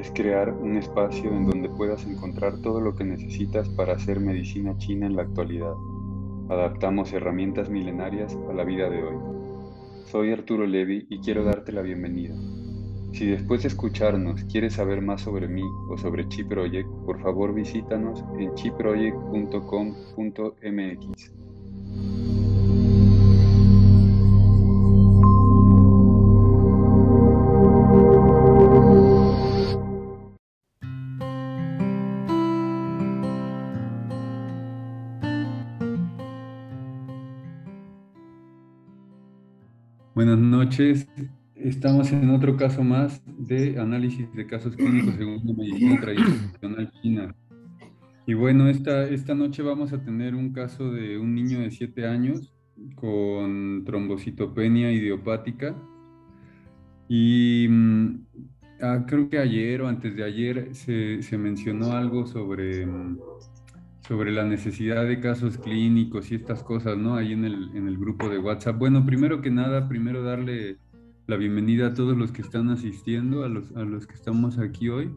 es crear un espacio en donde puedas encontrar todo lo que necesitas para hacer medicina china en la actualidad. Adaptamos herramientas milenarias a la vida de hoy. Soy Arturo Levi y quiero darte la bienvenida. Si después de escucharnos quieres saber más sobre mí o sobre Chi Project, por favor visítanos en chiproject.com.mx. noches. Estamos en otro caso más de análisis de casos clínicos según la medicina tradicional china. Y bueno, esta, esta noche vamos a tener un caso de un niño de 7 años con trombocitopenia idiopática. Y mm, ah, creo que ayer o antes de ayer se, se mencionó algo sobre mm, sobre la necesidad de casos clínicos y estas cosas, ¿no? Ahí en el, en el grupo de WhatsApp. Bueno, primero que nada, primero darle la bienvenida a todos los que están asistiendo, a los, a los que estamos aquí hoy,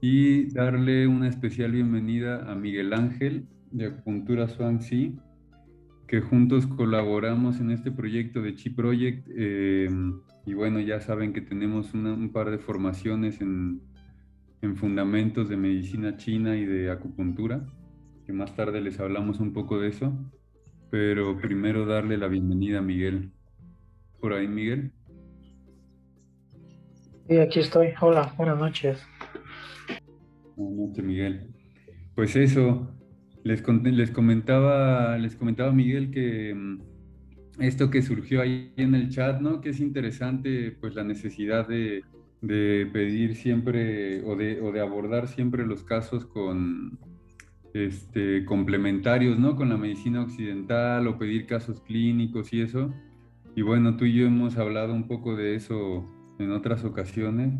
y darle una especial bienvenida a Miguel Ángel de Acupuntura Swansea, que juntos colaboramos en este proyecto de Chi Project. Eh, y bueno, ya saben que tenemos un par de formaciones en, en fundamentos de medicina china y de acupuntura más tarde les hablamos un poco de eso, pero primero darle la bienvenida a Miguel. ¿Por ahí, Miguel? Sí, aquí estoy. Hola, buenas noches. Buenas noches, Miguel. Pues eso, les, les, comentaba, les comentaba Miguel que mm, esto que surgió ahí en el chat, ¿no? Que es interesante, pues la necesidad de, de pedir siempre o de, o de abordar siempre los casos con, este, complementarios, ¿no? Con la medicina occidental o pedir casos clínicos y eso. Y bueno, tú y yo hemos hablado un poco de eso en otras ocasiones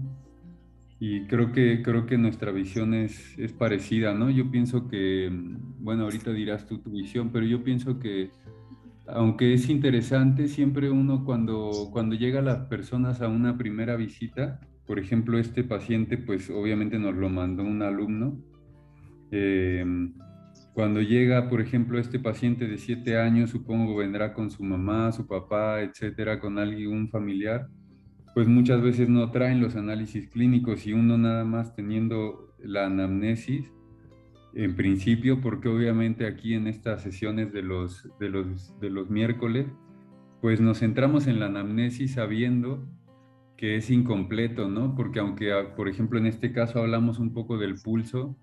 y creo que, creo que nuestra visión es, es parecida, ¿no? Yo pienso que, bueno, ahorita dirás tú tu visión, pero yo pienso que aunque es interesante, siempre uno cuando, cuando llega las personas a una primera visita, por ejemplo, este paciente, pues obviamente nos lo mandó un alumno, eh, cuando llega, por ejemplo, este paciente de 7 años, supongo vendrá con su mamá, su papá, etcétera, con alguien familiar, pues muchas veces no traen los análisis clínicos y uno nada más teniendo la anamnesis, en principio, porque obviamente aquí en estas sesiones de los, de los, de los miércoles, pues nos centramos en la anamnesis sabiendo que es incompleto, ¿no? Porque aunque, por ejemplo, en este caso hablamos un poco del pulso,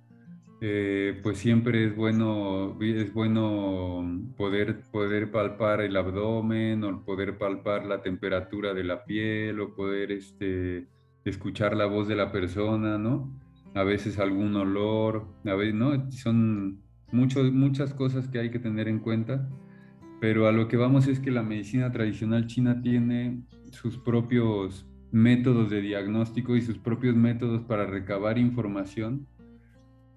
eh, pues siempre es bueno, es bueno poder, poder palpar el abdomen o poder palpar la temperatura de la piel o poder este, escuchar la voz de la persona, ¿no? A veces algún olor, a veces, ¿no? Son muchas cosas que hay que tener en cuenta, pero a lo que vamos es que la medicina tradicional china tiene sus propios métodos de diagnóstico y sus propios métodos para recabar información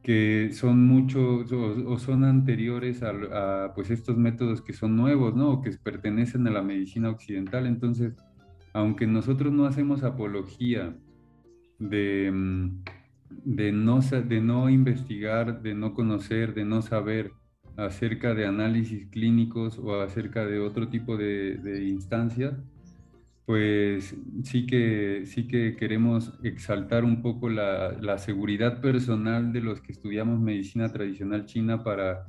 que son muchos o, son anteriores a, pues estos métodos que son nuevos, ¿no? O que pertenecen a la medicina occidental. Entonces, aunque nosotros no hacemos apología de, mm, de, no, de no investigar, de no conocer, de no saber acerca de análisis clínicos o acerca de otro tipo de, de instancias, pues sí que, sí que queremos exaltar un poco la, seguridad personal de los que estudiamos medicina tradicional china para,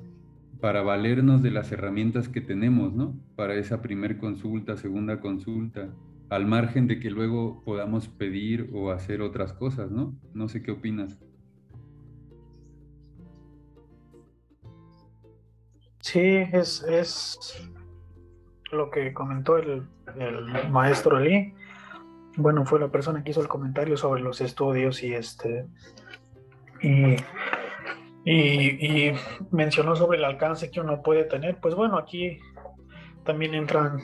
para valernos de las herramientas que tenemos, ¿no? Para esa primer consulta, segunda consulta, al margen de que luego podamos pedir o hacer otras cosas, ¿no? No sé qué opinas. Sí, es, es lo que comentó el, maestro Lee. Bueno, fue la persona que hizo el comentario sobre los estudios y este y, y, mencionó sobre el alcance que uno puede tener. Pues bueno, aquí también entran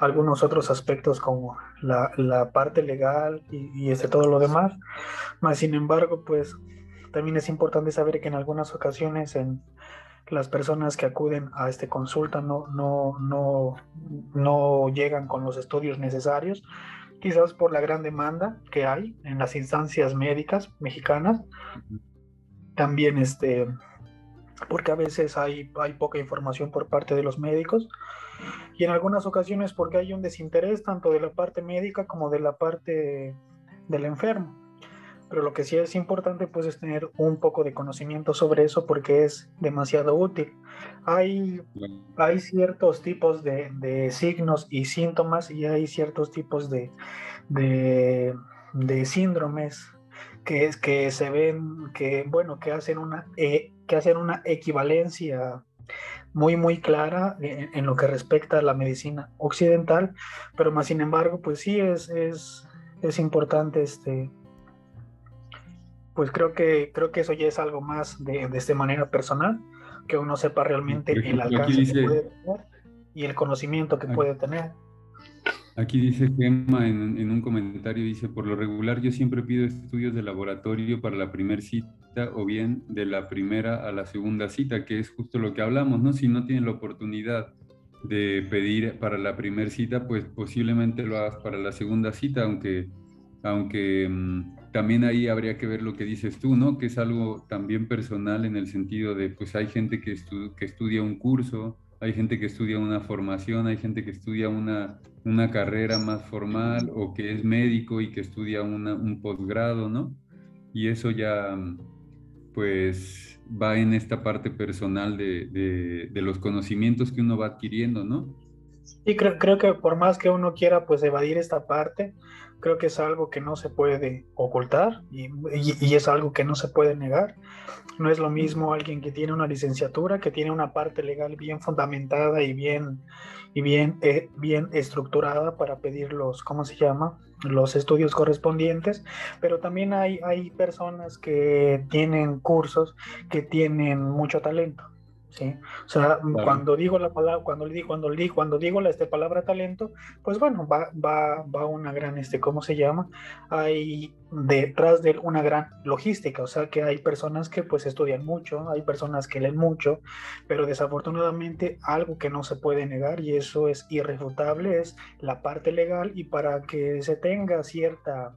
algunos otros aspectos como la, la parte legal y, y, este todo lo demás. Más sin embargo, pues también es importante saber que en algunas ocasiones en las personas que acuden a esta consulta no, no, no, no llegan con los estudios necesarios. quizás por la gran demanda que hay en las instancias médicas mexicanas. También este, porque a veces hay, hay poca información por parte de los médicos y en algunas ocasiones porque hay un desinterés tanto de la parte médica como de la parte del enfermo. Pero lo que sí es importante pues es tener un poco de conocimiento sobre eso porque es demasiado útil. Hay, hay ciertos tipos de, de signos y síntomas y hay ciertos tipos de, de, síndromes que, que se ven, que bueno, que hacen una, eh, que hacen una equivalencia muy, muy clara en, lo que respecta a la medicina occidental, pero más sin embargo, pues sí es, es, es importante este, pues creo que, creo que eso ya es algo más de, de esta manera personal, que uno sepa realmente el alcance que puede tener y el conocimiento que puede tener. Aquí dice Gemma en, en, un comentario, dice, por lo regular yo siempre pido estudios de laboratorio para la primera cita o bien de la primera a la segunda cita, que es justo lo que hablamos, ¿no? Si no tienen la oportunidad de pedir para la primera cita, pues posiblemente lo hagas para la segunda cita, aunque, aunque mmm, también ahí habría que ver lo que dices tú, ¿no? Que es algo también personal en el sentido de, pues hay gente que, estu que estudia un curso, hay gente que estudia una formación, hay gente que estudia una, una carrera más formal o que es médico y que estudia un posgrado, ¿no? Y eso ya, pues, va en esta parte personal de, de, los conocimientos que uno va adquiriendo, ¿no? Sí, creo, creo que por más que uno quiera, pues, evadir esta parte, creo que es algo que no se puede ocultar y, y, es algo que no se puede negar. No es lo mismo alguien que tiene una licenciatura, que tiene una parte legal bien fundamentada y bien, y bien, eh, bien estructurada para pedir los, ¿cómo se llama? Los estudios correspondientes, pero también hay, hay personas que tienen cursos que tienen mucho talento ¿sí? O sea, cuando digo la palabra, cuando le digo, cuando le digo, cuando digo la este, palabra talento, pues bueno, va, va, va una gran, este, ¿cómo se llama? Hay detrás de una gran logística, o sea que hay personas que pues estudian mucho, hay personas que leen mucho, pero desafortunadamente algo que no se puede negar y eso es irrefutable es la parte legal y para que se tenga cierta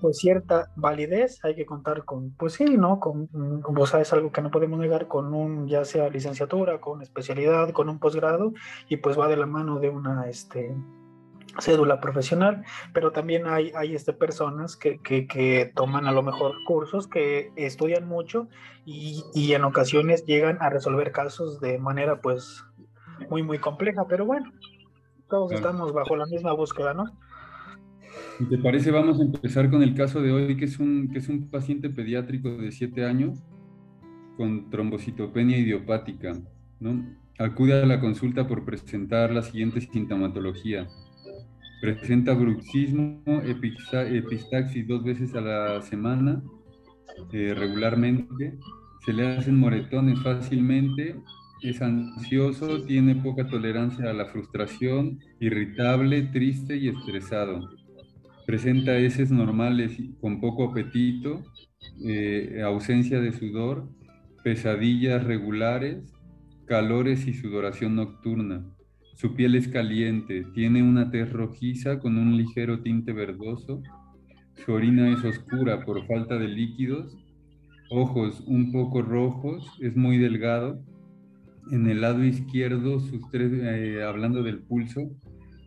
pues cierta validez, hay que contar con, pues sí, ¿no? Con, como sabes, algo que no podemos negar con un, ya sea licenciatura, con especialidad, con un posgrado, y pues va de la mano de una, este, cédula profesional, pero también hay, hay este, personas que, que, que, toman a lo mejor cursos, que estudian mucho y, y, en ocasiones llegan a resolver casos de manera pues muy, muy compleja, pero bueno, todos estamos bajo la misma búsqueda, ¿no? Si te parece, vamos a empezar con el caso de hoy, que es un, que es un paciente pediátrico de 7 años con trombocitopenia idiopática. ¿no? Acude a la consulta por presentar la siguiente sintomatología. Presenta bruxismo, epistaxis dos veces a la semana, eh, regularmente. Se le hacen moretones fácilmente. Es ansioso, tiene poca tolerancia a la frustración, irritable, triste y estresado Presenta heces normales con poco apetito, eh, ausencia de sudor, pesadillas regulares, calores y sudoración nocturna. Su piel es caliente, tiene una tez rojiza con un ligero tinte verdoso. Su orina es oscura por falta de líquidos. Ojos un poco rojos, es muy delgado. En el lado izquierdo, sus tres, eh, hablando del pulso,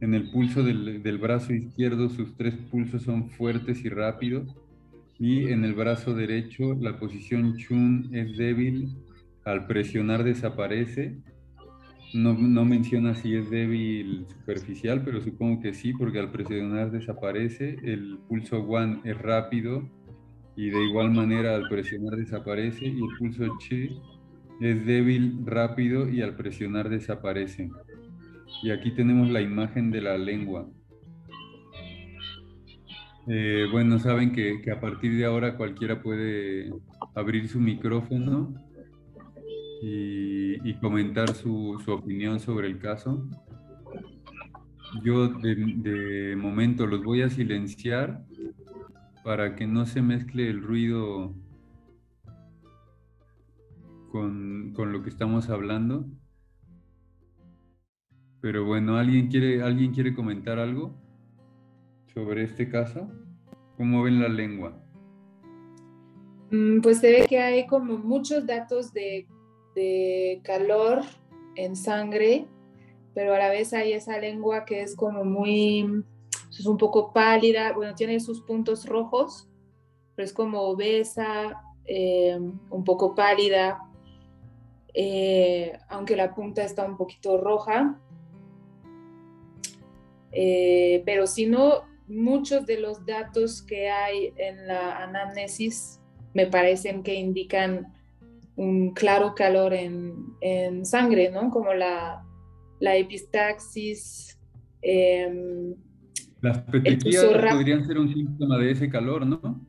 en el pulso del, brazo izquierdo sus tres pulsos son fuertes y rápidos y en el brazo derecho la posición Chun es débil, al presionar desaparece. No, no menciona si es débil superficial, pero supongo que sí, porque al presionar desaparece. El pulso Wan es rápido y de igual manera al presionar desaparece. Y el pulso Chi es débil, rápido y al presionar desaparece. Y aquí tenemos la imagen de la lengua. Eh, bueno, saben que, a partir de ahora cualquiera puede abrir su micrófono y, comentar su, opinión sobre el caso. Yo de, momento los voy a silenciar para que no se mezcle el ruido con lo que estamos hablando. Pero bueno, ¿alguien quiere, ¿alguien quiere comentar algo? sobre este caso? ¿Cómo ven la lengua? Mm, pues se ve que hay como muchos datos de, de calor en sangre, pero a la vez hay esa lengua que es como muy, es un poco pálida, bueno, tiene sus puntos rojos, pero es como obesa, eh, un poco pálida, eh, aunque la punta está un poquito roja. Eh, pero si no, muchos de los datos que hay en la anamnesis me parecen que indican un claro calor en, sangre, ¿no? Como la, la epistaxis. Em, Las petequías podrían ser un síntoma de ese calor, ¿no?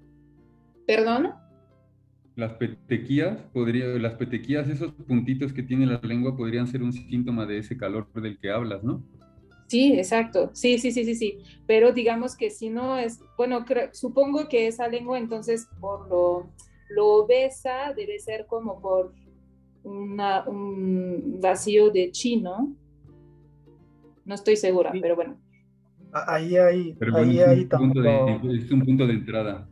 ¿Perdón? Las petequías, podría, las petequías, esos puntitos que tiene la lengua podrían ser un síntoma de ese calor del que hablas, ¿no? Sí, exacto. Sí, sí, sí, sí, sí. Pero digamos que si no es, bueno, supongo que esa lengua entonces por lo, lo obesa debe ser como por una, un vacío de chi, ¿no? No estoy segura, pero bueno. Ahí hay, ahí hay es un punto de entrada.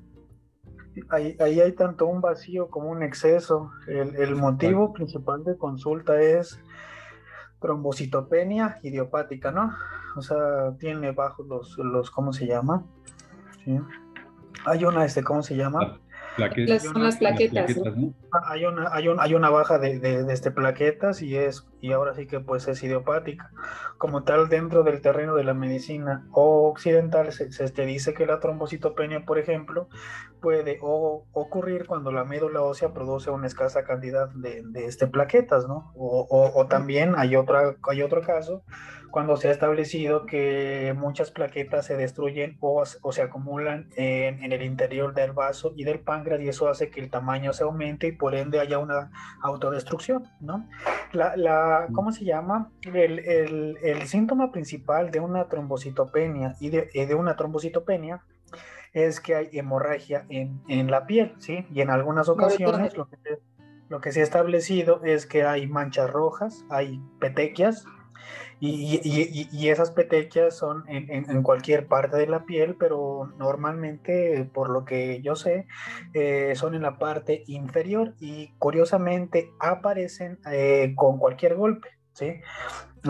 Ahí, ahí, hay tanto un vacío como un exceso. El, el motivo principal de consulta es trombocitopenia idiopática, ¿no? O sea, tiene bajos los, los ¿cómo se llama? ¿Sí? Hay una, este, ¿cómo se llama? son las plaquetas. Hay una, hay, hay una baja de, de, este, plaquetas y es, y ahora sí que pues es idiopática. Como tal, dentro del terreno de la medicina occidental se, se te dice que la trombocitopenia, por ejemplo, puede ocurrir cuando la médula ósea produce una escasa cantidad de, de este, plaquetas, ¿no? O, o, o también hay, otra, hay otro caso cuando se ha establecido que muchas plaquetas se destruyen o, se acumulan en, el interior del vaso y del páncreas y eso hace que el tamaño se aumente y por ende haya una autodestrucción, ¿no? La, ¿Cómo se llama? El, síntoma principal de una trombocitopenia y de, una trombocitopenia es que hay hemorragia en, la piel, ¿sí? Y en algunas ocasiones lo que, lo que se ha establecido es que hay manchas rojas, hay petequias, y, esas petequias son en, cualquier parte de la piel, pero normalmente, por lo que yo sé, eh, son en la parte inferior y curiosamente aparecen eh, con cualquier golpe, ¿sí?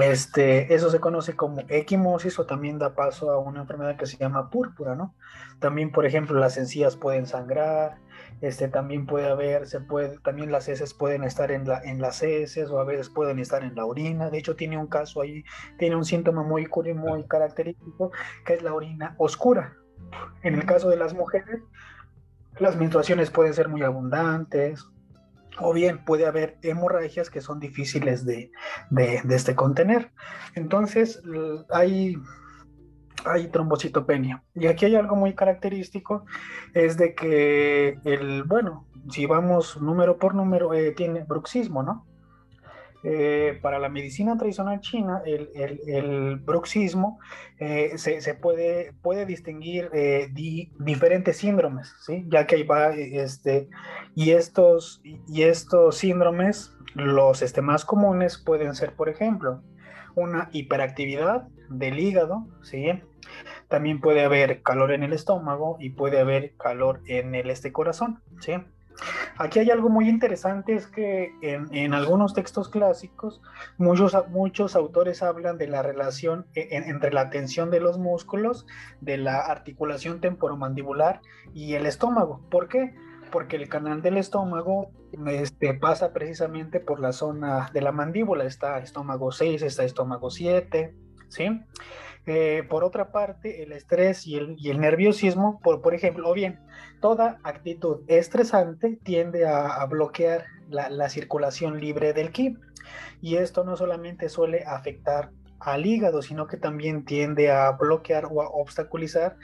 Este, eso se conoce como equimosis o también da paso a una enfermedad que se llama púrpura, ¿no? También, por ejemplo, las encías pueden sangrar, este, también puede haber, se puede, también las heces pueden estar en, la, en las heces o a veces pueden estar en la orina. De hecho, tiene un caso ahí, tiene un síntoma muy, muy característico que es la orina oscura. En el caso de las mujeres, las menstruaciones pueden ser muy abundantes, o bien puede haber hemorragias que son difíciles de, de, de este contener. Entonces, hay hay trombocitopenia. Y aquí hay algo muy característico, es de que el, bueno, si vamos número por número, eh, tiene bruxismo, ¿no? Eh, para la medicina tradicional china, el, el, bruxismo eh, se, se, puede, puede distinguir diferentes síndromes, ¿sí? Ya que ahí va, este, y estos, y estos síndromes, los este, más comunes pueden ser, por ejemplo, una hiperactividad del hígado, ¿sí? También puede haber calor en el estómago y puede haber calor en el este corazón, ¿sí? Aquí hay algo muy interesante, es que en, algunos textos clásicos muchos, muchos autores hablan de la relación e, entre la tensión de los músculos, de la articulación temporomandibular y el estómago. ¿Por qué? Porque el canal del estómago este, pasa precisamente por la zona de la mandíbula, está estómago 6, está estómago 7, ¿sí? Eh, por otra parte, el estrés y el, nerviosismo, por, ejemplo, o bien, toda actitud estresante tiende a, bloquear la, la, circulación libre del ki. Y esto no solamente suele afectar al hígado, sino que también tiende a bloquear o a obstaculizar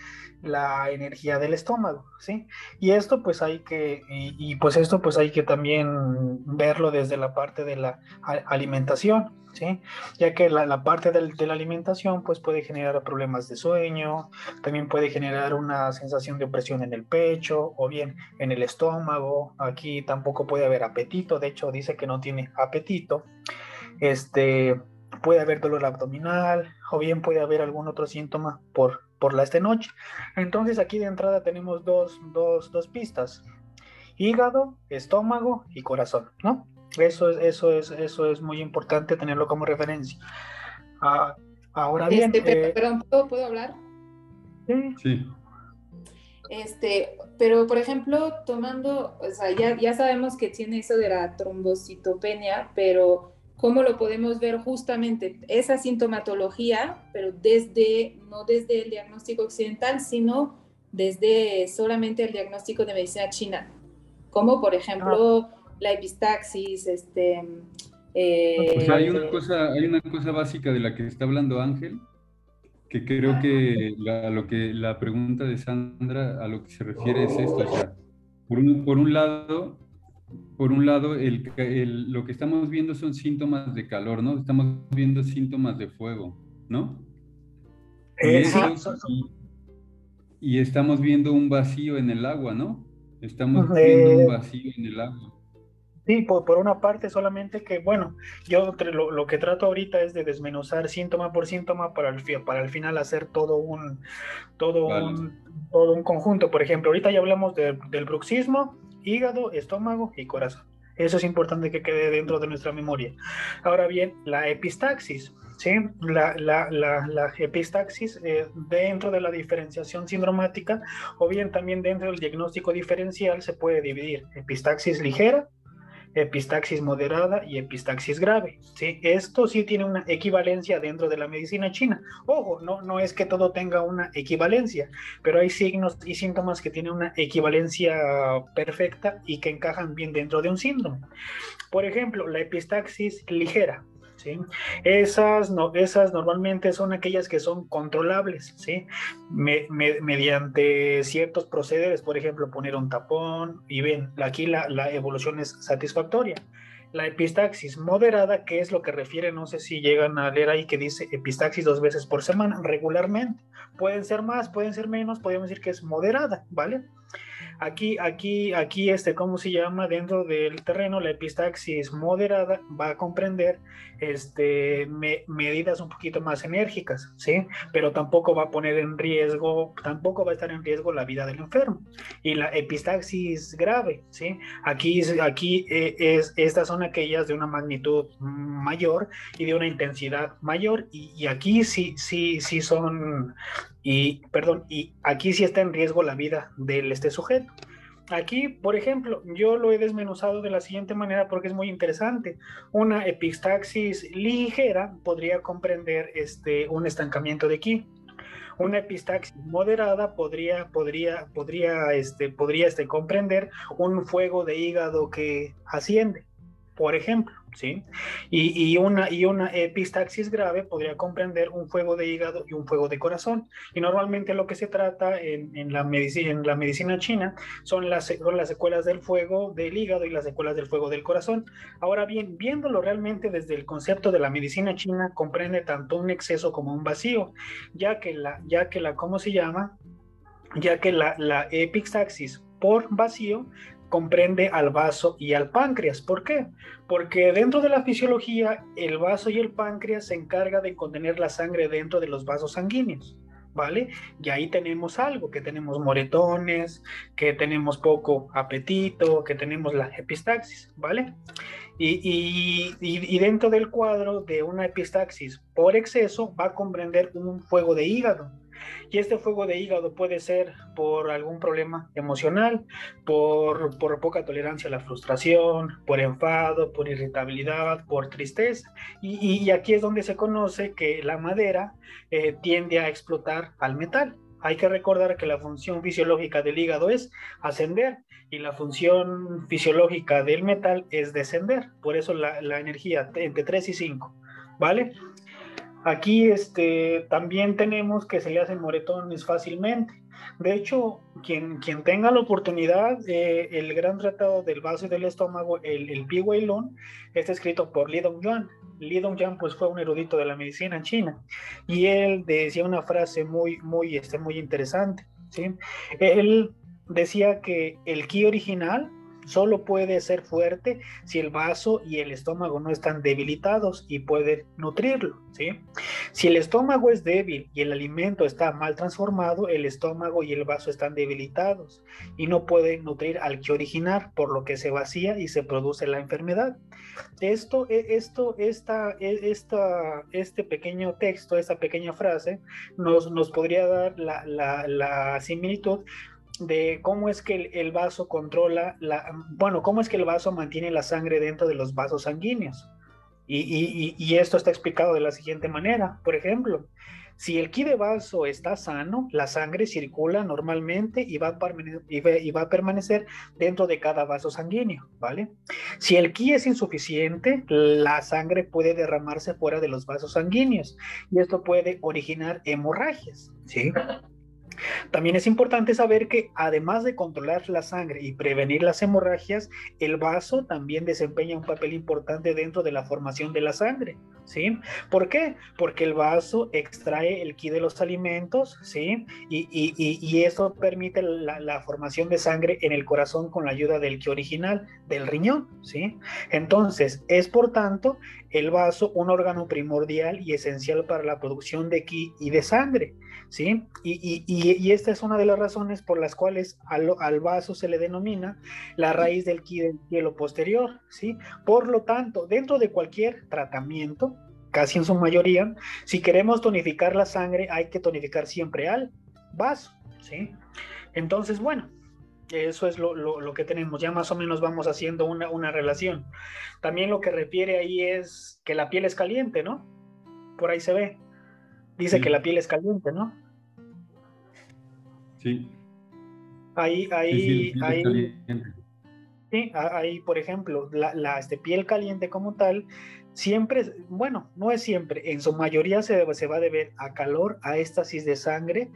la energía del estómago, ¿sí? Y esto pues hay que, y, pues esto pues hay que también verlo desde la parte de la alimentación, ¿sí? Ya que la, parte de la alimentación pues puede generar problemas de sueño, también puede generar una sensación de opresión en el pecho o bien en el estómago, aquí tampoco puede haber apetito, de hecho dice que no tiene apetito, este puede haber dolor abdominal o bien puede haber algún otro síntoma por por la este noche. Entonces aquí de entrada tenemos dos, dos, dos pistas, hígado, estómago y corazón, ¿no? Eso es, eso es, eso es muy importante tenerlo como referencia. Ah, ahora bien. Este, pero, eh, ¿puedo, hablar? Sí. sí. Este, pero por ejemplo, tomando, o sea, ya, ya sabemos que tiene eso de la trombocitopenia, pero ¿cómo lo podemos ver justamente esa sintomatología, pero desde, no desde el diagnóstico occidental, sino desde solamente el diagnóstico de medicina china? Como por ejemplo la epistaxis, este... Eh, hay, una cosa, hay una cosa básica de la que está hablando Ángel, que creo que la, lo que la pregunta de Sandra a lo que se refiere es esto, o sea, por un, por un lado, por un lado el, el, lo que estamos viendo son síntomas de calor, ¿no? Estamos viendo síntomas de fuego, ¿no? Y, y, estamos viendo un vacío en el agua, ¿no? Estamos viendo un vacío en el agua. Sí, por, una parte solamente que, bueno, yo lo, que trato ahorita es de desmenuzar síntoma por síntoma para el, para al final hacer todo un, todo, un, todo un conjunto. Por ejemplo, ahorita ya hablamos del bruxismo, hígado, estómago y corazón. Eso es importante que quede dentro de nuestra memoria. Ahora bien, la epistaxis. ¿sí? La, la, la, epistaxis eh, dentro de la diferenciación sindromática o bien también dentro del diagnóstico diferencial se puede dividir epistaxis ligera, epistaxis moderada y epistaxis grave. ¿sí? Esto sí tiene una equivalencia dentro de la medicina china. Ojo, no, no es que todo tenga una equivalencia, pero hay signos y síntomas que tienen una equivalencia perfecta y que encajan bien dentro de un síndrome. Por ejemplo, la epistaxis ligera. Esas, no, esas normalmente son aquellas que son controlables, ¿sí? mediante ciertos procederes, por ejemplo, poner un tapón y ven, aquí la, la evolución es satisfactoria la epistaxis moderada, que es lo que refiere, no sé si llegan a leer ahí que dice epistaxis dos veces por semana regularmente. Pueden ser más, pueden ser menos, podemos decir que es moderada, ¿vale? Aquí, aquí, aquí, este, ¿cómo se llama? Dentro del terreno, la epistaxis moderada va a comprender este, medidas un poquito más enérgicas, ¿sí? Pero tampoco va a poner en riesgo, tampoco va a estar en riesgo la vida del enfermo. Y la epistaxis grave, ¿sí? Aquí, aquí eh, es, estas son aquellas de una magnitud mayor y de una intensidad mayor, y, y aquí sí, sí, sí son y, perdón, y aquí sí está en riesgo la vida de este sujeto. Aquí, por ejemplo, yo lo he desmenuzado de la siguiente manera porque es muy interesante. Una epistaxis ligera podría comprender este, un estancamiento de aquí. Una epistaxis moderada podría, podría, podría, este, podría este, comprender un fuego de hígado que asciende, por ejemplo. ¿Sí? Y, una, y una epistaxis grave podría comprender un fuego de hígado y un fuego de corazón. Y normalmente lo que se trata en, la, medicina, en la medicina china son las, son las secuelas del fuego del hígado y las secuelas del fuego del corazón. Ahora bien, viéndolo realmente desde el concepto de la medicina china, comprende tanto un exceso como un vacío, ya que la, ya que la ¿cómo se llama? Ya que la, la epistaxis por vacío comprende al vaso y al páncreas. ¿Por qué? Porque dentro de la fisiología, el vaso y el páncreas se encarga de contener la sangre dentro de los vasos sanguíneos. ¿Vale? Y ahí tenemos algo, que tenemos moretones, que tenemos poco apetito, que tenemos la epistaxis, ¿vale? Y, y, y, dentro del cuadro de una epistaxis por exceso va a comprender un fuego de hígado, y este fuego de hígado puede ser por algún problema emocional, por, poca tolerancia a la frustración, por enfado, por irritabilidad, por tristeza. Y, aquí es donde se conoce que la madera eh, tiende a explotar al metal. Hay que recordar que la función fisiológica del hígado es ascender y la función fisiológica del metal es descender. Por eso la, la energía entre 3 y 5. ¿Vale? Aquí este, también tenemos que se le hacen moretones fácilmente. De hecho, quien, quien tenga la oportunidad, eh, el gran tratado del vaso y del estómago, el, el Pi está escrito por Li Dongyuan. Li Dongyuan pues, fue un erudito de la medicina China y él decía una frase muy, muy, este, muy interesante. ¿sí? Él decía que el ki original Solo puede ser fuerte si el vaso y el estómago no están debilitados y pueden nutrirlo. Si el estómago es débil y el alimento está mal transformado, el estómago y el vaso están debilitados y no pueden nutrir al que originar, por lo que se vacía y se produce la enfermedad. Esto, e, esto, esta, e, esta, este pequeño texto, esta pequeña frase, nos, nos podría dar la similitud de cómo es que el, vaso controla la, bueno, cómo es que el vaso mantiene la sangre dentro de los vasos sanguíneos. Y, esto está explicado de la siguiente manera. Por ejemplo, si el ki de vaso está sano, la sangre circula normalmente y va, a y va a permanecer dentro de cada vaso sanguíneo, ¿vale? Si el ki es insuficiente, la sangre puede derramarse fuera de los vasos sanguíneos y esto puede originar hemorragias, ¿sí? También es importante saber que además de controlar la sangre y prevenir las hemorragias, el vaso también desempeña un papel importante dentro de la formación de la sangre, ¿sí? ¿Por qué? Porque el vaso extrae el ki de los alimentos, ¿sí? Y, y, eso permite la, la, formación de sangre en el corazón con la ayuda del ki original, del riñón, ¿sí? Entonces, es por tanto el vaso un órgano primordial y esencial para la producción de ki y de sangre. ¿sí? Y, esta es una de las razones por las cuales al, vaso se le denomina la raíz del ki del cielo posterior, ¿sí? Por lo tanto, dentro de cualquier tratamiento, casi en su mayoría, si queremos tonificar la sangre, hay que tonificar siempre al vaso, ¿sí? Entonces, bueno, eso es lo, que tenemos. Ya más o menos vamos haciendo una, una, relación. También lo que refiere ahí es que la piel es caliente, ¿no? Por ahí se ve. Dice que la piel es caliente, ¿no? Sí. Ahí, ahí, ahí. Sí, ahí, por ejemplo, la, este, piel caliente como tal, siempre, bueno, no es siempre, en su mayoría se, va a deber a calor, a éstasis de sangre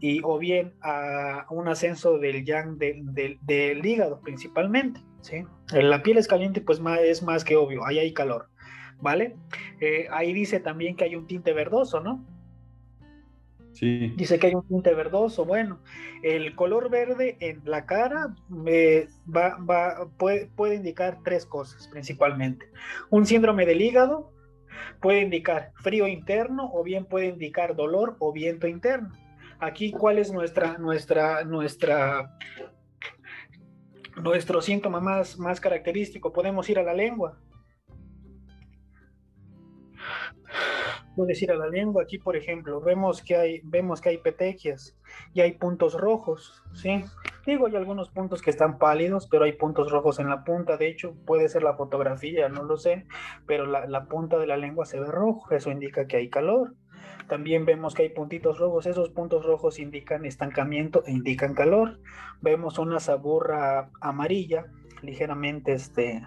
y o bien a un ascenso del yang del hígado principalmente, ¿sí? La piel es caliente, pues más, es más que obvio, ahí hay calor, ¿vale? Eh, ahí dice también que hay un tinte verdoso, ¿no? Dice que hay un tinte verdoso. Bueno, el color verde en la cara va, va, puede, puede indicar tres cosas principalmente. Un síndrome del hígado puede indicar frío interno o bien puede indicar dolor o viento interno. Aquí, ¿cuál es nuestra, nuestra, nuestra, nuestro síntoma más, más característico? Podemos ir a la lengua. Puedes ir a la lengua. Aquí, por ejemplo, vemos que hay, vemos que hay petequias y hay puntos rojos, ¿sí? Digo, hay algunos puntos que están pálidos, pero hay puntos rojos en la punta. De hecho, puede ser la fotografía, no lo sé, pero la, la punta de la lengua se ve rojo. Eso indica que hay calor. También vemos que hay puntitos rojos. Esos puntos rojos indican estancamiento e indican calor. Vemos una saburra amarilla, ligeramente este,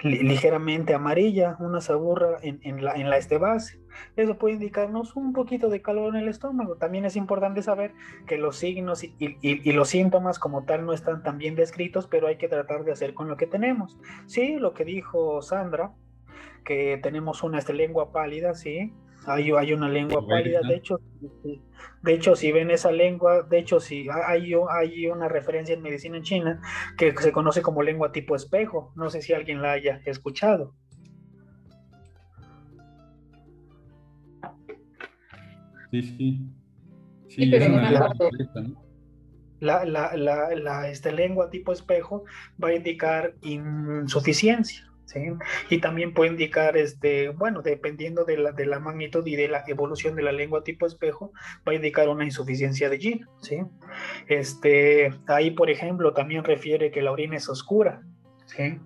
ligeramente amarilla, una saburra en, en, la, en la este base. Eso puede indicarnos un poquito de calor en el estómago. También es importante saber que los signos y, y, y, los síntomas como tal no están tan bien descritos, pero hay que tratar de hacer con lo que tenemos. Sí, lo que dijo Sandra, que tenemos una este, lengua pálida, sí, hay, hay una lengua pálida, de hecho, de hecho, si ven esa lengua, de hecho, si hay, hay una referencia en medicina en China que se conoce como lengua tipo espejo. No sé si alguien la haya escuchado. Sí, sí. Sí, pero la, la, la, la este, lengua tipo espejo va a indicar insuficiencia. Y también puede indicar, este, bueno, dependiendo de la, de la magnitud y de la evolución de la lengua tipo espejo, va a indicar una insuficiencia de yin, ¿sí? Este, ahí, por ejemplo, también refiere que la orina es oscura, ¿sí?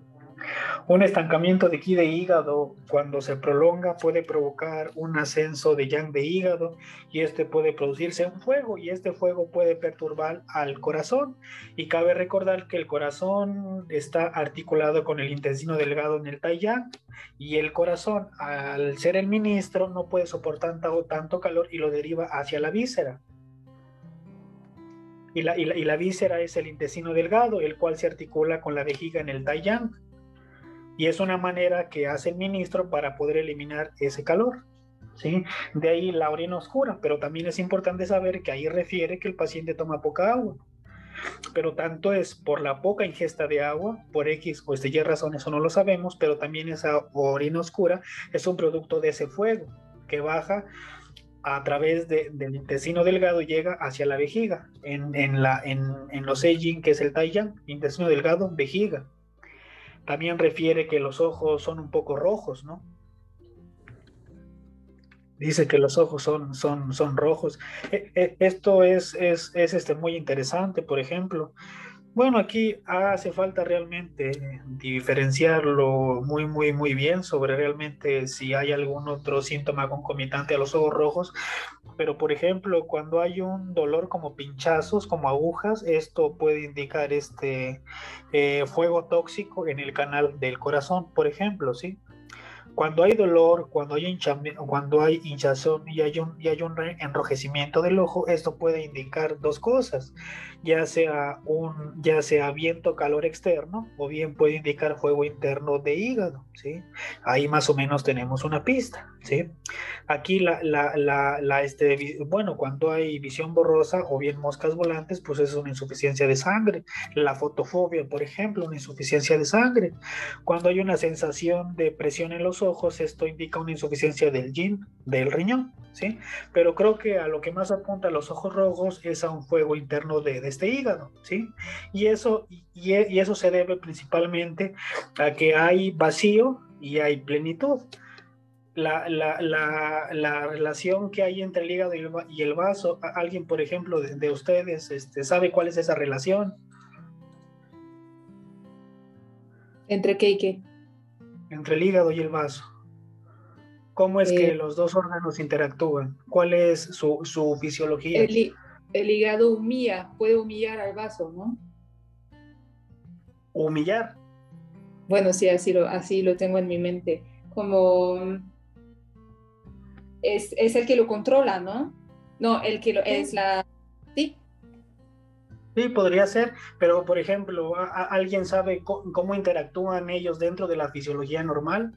Un estancamiento de ki de hígado cuando se prolonga puede provocar un ascenso de yang de hígado y este puede producirse un fuego y este fuego puede perturbar al corazón y cabe recordar que el corazón está articulado con el intestino delgado en el tai yang y el corazón al ser el ministro no puede soportar tanto, calor y lo deriva hacia la víscera. Y la, y, la, y la, víscera es el intestino delgado, el cual se articula con la vejiga en el tai yang y es una manera que hace el ministro para poder eliminar ese calor. ¿sí? De ahí la orina oscura, pero también es importante saber que ahí refiere que el paciente toma poca agua. pero tanto es por la poca ingesta de agua, por X pues de Y razón, eso no lo sabemos, pero también esa orina oscura es un producto de ese fuego que baja a través del intestino delgado llega hacia la vejiga, en, en, la, en, en los Eijin, que es el Taiyang, intestino delgado, vejiga. También refiere que los ojos son un poco rojos, ¿no? dice que los ojos son, son, son rojos. E, e, esto es, es, es, este, muy interesante, por ejemplo. Bueno, aquí hace falta realmente diferenciarlo muy, muy, muy bien sobre realmente si hay algún otro síntoma concomitante a los ojos rojos. Pero, por ejemplo, cuando hay un dolor como pinchazos, como agujas, esto puede indicar este eh, fuego tóxico en el canal del corazón, por ejemplo, ¿sí? Cuando hay dolor, cuando hay, cuando hay hinchazón y hay, un, y hay un enrojecimiento del ojo, esto puede indicar dos cosas, ya sea, un, ya sea viento, calor externo, o bien puede indicar fuego interno de hígado, ¿sí? Ahí más o menos tenemos una pista, ¿sí? Aquí la, la, la, la este, bueno, cuando hay visión borrosa o bien moscas volantes, pues es una insuficiencia de sangre. La fotofobia, por ejemplo, una insuficiencia de sangre. Cuando hay una sensación de presión en los ojos, esto indica una insuficiencia del yin, del riñón, ¿sí? Pero creo que a lo que más apunta a los ojos rojos es a un fuego interno de, este hígado, ¿sí? Y eso, y, y eso se debe principalmente a que hay vacío y hay plenitud. La, la, la, la, relación que hay entre el hígado y el, vaso. Alguien, por ejemplo, de, de, ustedes, este, ¿sabe cuál es esa relación? ¿Entre qué y qué? entre el hígado y el vaso? ¿Cómo es que eh, los dos órganos interactúan? ¿Cuál es su, su fisiología? El, el, hígado humilla, puede humillar al vaso, ¿no? ¿Humillar? Bueno, sí, así lo, así lo tengo en mi mente. Como es, es el que lo controla, ¿no? No, el que lo, es la... Sí, Sí, podría ser, pero por ejemplo, ¿alguien sabe cómo interactúan ellos dentro de la fisiología normal?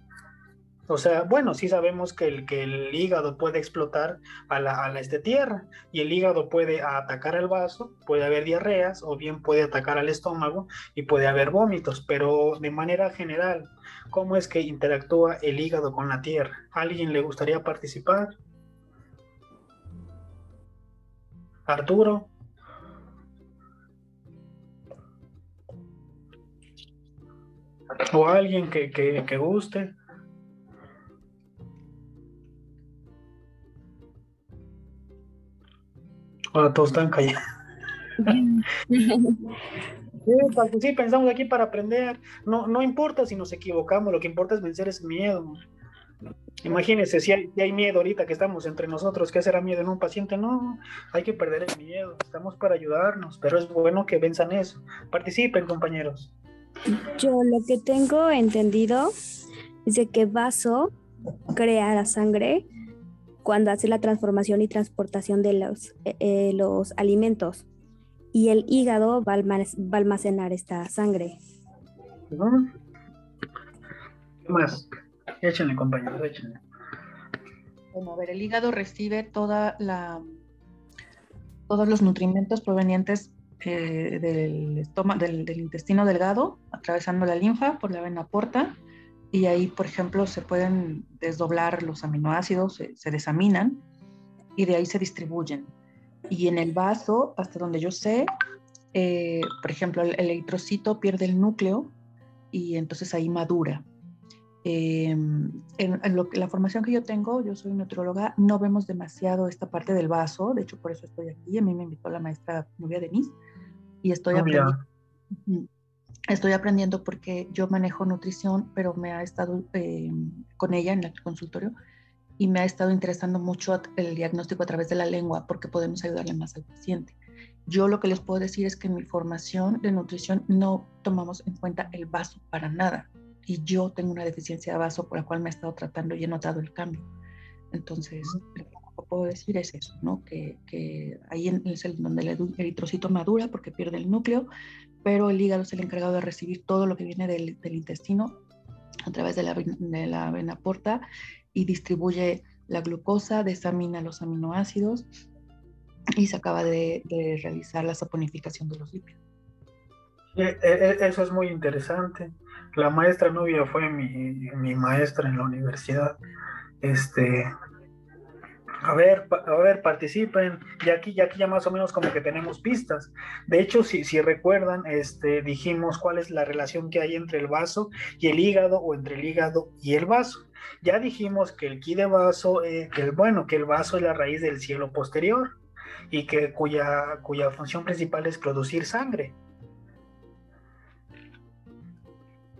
O sea, bueno, sí sabemos que el, que el hígado puede explotar a la, a la este tierra y el hígado puede atacar al vaso, puede haber diarreas o bien puede atacar al estómago y puede haber vómitos, pero de manera general, ¿cómo es que interactúa el hígado con la tierra? ¿Alguien le gustaría participar? Arturo. o alguien que, que, guste. Ahora todos están callados. sí, pensamos aquí para aprender. No, no importa si nos equivocamos, lo que importa es vencer ese miedo. Imagínense si hay, si hay, miedo ahorita que estamos entre nosotros, ¿qué será miedo en un paciente? No, hay que perder el miedo, estamos para ayudarnos, pero es bueno que venzan eso. Participen, compañeros. Yo lo que tengo entendido es de que vaso crea la sangre cuando hace la transformación y transportación de los, eh, eh, los alimentos y el hígado va a, almacenar esta sangre. ¿Qué más? Échenle, compañeros, échenle. Bueno, a ver, el hígado recibe toda la, todos los nutrimentos provenientes eh, del, estómago, del, intestino delgado, atravesando la linfa por la vena porta, y ahí, por ejemplo, se pueden desdoblar los aminoácidos, se, se desaminan, y de ahí se distribuyen. Y en el vaso, hasta donde yo sé, eh, por ejemplo, el, eritrocito pierde el núcleo y entonces ahí madura. Em, en, la formación que yo tengo, yo soy nutrióloga, no vemos demasiado esta parte del vaso, de hecho por eso estoy aquí, a mí me invitó la maestra Nubia Denise y estoy aprendiendo. Estoy aprendiendo porque yo manejo nutrición, pero me ha estado eh, con ella en el consultorio y me ha estado interesando mucho el diagnóstico a través de la lengua porque podemos ayudarle más al paciente. Yo lo que les puedo decir es que en mi formación de nutrición no tomamos en cuenta el vaso para nada y yo tengo una deficiencia de vaso por la cual me he estado tratando y he notado el cambio. Entonces, puedo decir es eso, ¿no? Que, que ahí es donde el eritrocito madura porque pierde el núcleo, pero el hígado es el encargado de recibir todo lo que viene del, intestino a través de la, de la vena porta y distribuye la glucosa, desamina los aminoácidos y se acaba de, realizar la saponificación de los lípidos. Eh, eh, eso es muy interesante. La maestra Nubia fue mi, mi maestra en la universidad. Este, a ver, a ver, participen. Y aquí, ya aquí ya más o menos como que tenemos pistas. De hecho, si, si recuerdan, este, dijimos cuál es la relación que hay entre el vaso y el hígado o entre el hígado y el vaso. Ya dijimos que el ki de vaso, eh, el, bueno, que el vaso es la raíz del cielo posterior y que cuya, cuya función principal es producir sangre.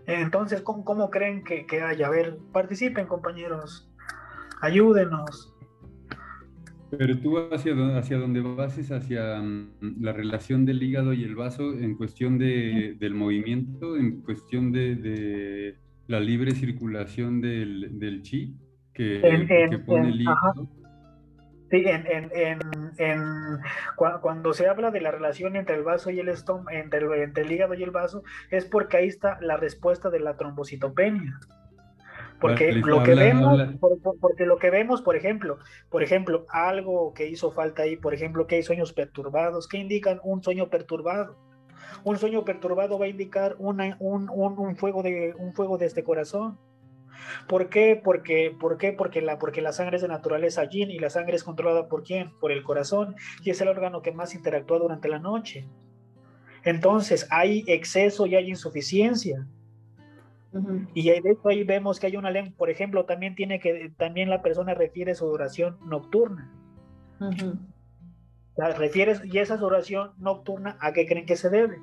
Entonces, ¿cómo, cómo creen que, que haya? A ver, participen compañeros, ayúdenos. Pero tú hacia, hacia donde vas es hacia mm, la relación del hígado y el vaso en cuestión de, del movimiento, en cuestión de, la libre circulación del, del chi que, pone el hígado. Sí, en, en, en, cuando se habla de la relación entre el vaso y el estómago, entre entre el hígado y el vaso, es porque ahí está la respuesta de la trombocitopenia. Porque lo que vemos, porque lo que vemos, por ejemplo, por ejemplo, algo que hizo falta ahí, por ejemplo, que hay sueños perturbados, ¿qué indican un sueño perturbado? Un sueño perturbado va a indicar una, un, un, un, fuego de un fuego de este corazón. ¿Por qué? Porque, ¿por qué? Porque, la, porque la sangre es de naturaleza yin y la sangre es controlada por quién? Por el corazón y es el órgano que más interactúa durante la noche. Entonces hay exceso y hay insuficiencia. Y de hecho ahí vemos que hay una lengua, por ejemplo, también tiene que, también la persona refiere su duración nocturna. refieres, y esa duración nocturna, ¿a qué creen que se debe?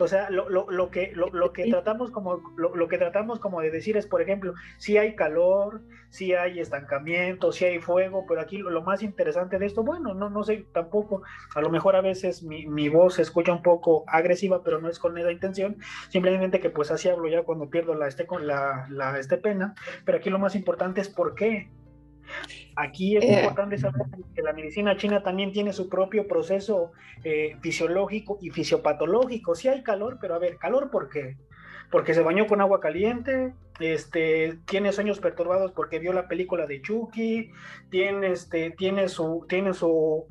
O sea, lo, lo, lo que, lo, que tratamos como, lo, que tratamos como de decir es, por ejemplo, si hay calor, si hay estancamiento, si hay fuego, pero aquí lo, más interesante de esto, bueno, no, no sé tampoco, a lo mejor a veces mi, mi, voz se escucha un poco agresiva, pero no es con esa intención, simplemente que pues así hablo ya cuando pierdo la, este, la, la este pena, pero aquí lo más importante es por qué, Aquí es eh, importante saber que la medicina china también tiene su propio proceso eh, fisiológico y fisiopatológico. Sí hay calor, pero a ver, ¿calor por qué? Porque se bañó con agua caliente, este, tiene sueños perturbados porque vio la película de Chucky, tiene, este, tiene su, tiene su,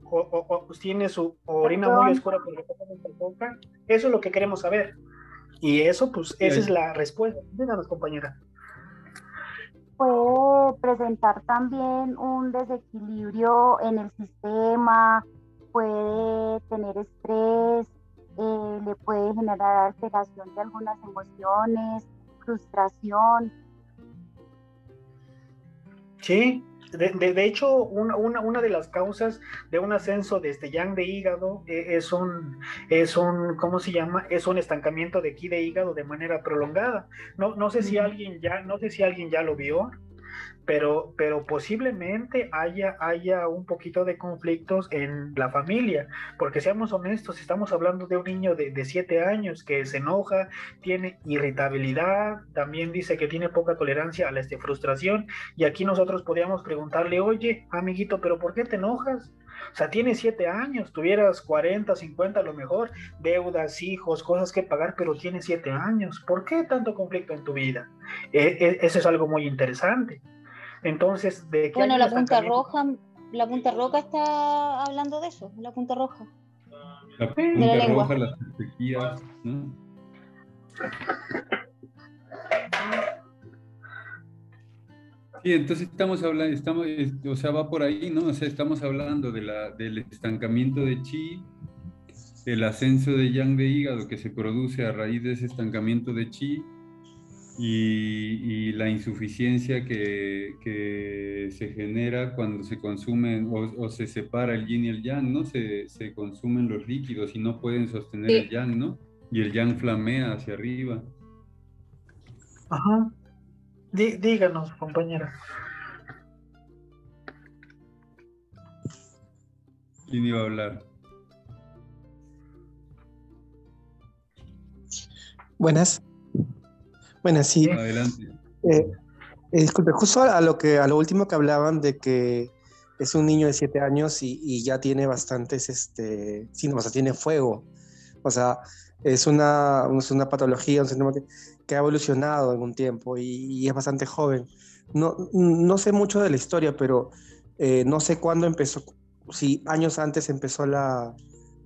tiene su orina muy oscura porque Eso es lo que queremos saber. Y eso, pues, esa es la respuesta. Díganos, compañera puede presentar también un desequilibrio en el sistema, puede tener estrés, eh, le puede generar alteración de algunas emociones, frustración. Sí, de, hecho, una, una, de las causas de un ascenso de este yang de hígado eh, es un, es un, ¿cómo se llama? Es un estancamiento de ki de hígado de manera prolongada. No, no sé si alguien ya, no sé si alguien ya lo vio, pero, pero posiblemente haya, haya un poquito de conflictos en la familia, porque seamos honestos, estamos hablando de un niño de, siete años que se enoja, tiene irritabilidad, también dice que tiene poca tolerancia a la este, frustración, y aquí nosotros podríamos preguntarle, oye, amiguito, pero ¿por qué te enojas? O sea, tiene siete años, tuvieras 40, 50 a lo mejor, deudas, hijos, cosas que pagar, pero tiene siete años. ¿Por qué tanto conflicto en tu vida? E, e, eso es algo muy interesante. Entonces, ¿de Bueno, la punta roja, la punta roja está hablando de eso, la punta roja. La punta roja, las sequías, Sí, entonces estamos hablando, estamos, o sea, va por ahí, ¿no? O sea, estamos hablando de la, del estancamiento de chi, el ascenso de yang de hígado que se produce a raíz de ese estancamiento de chi, y, la insuficiencia que, que, se genera cuando se consumen o, se separa el yin y el yang, ¿no? Se, se consumen los líquidos y no pueden sostener el yang, ¿no? Y el yang flamea hacia arriba. Ajá. díganos, compañera. ¿Quién iba a hablar? Buenas. Bueno, sí. Adelante. Eh, eh, disculpe, justo a lo, que, a lo último que hablaban de que es un niño de siete años y, ya tiene bastantes este, síntomas, o sea, tiene fuego. O sea, es una, es una patología, un síndrome que ha evolucionado en un tiempo y, es bastante joven. No, no sé mucho de la historia, pero Eh, no sé cuándo empezó, si años antes empezó la,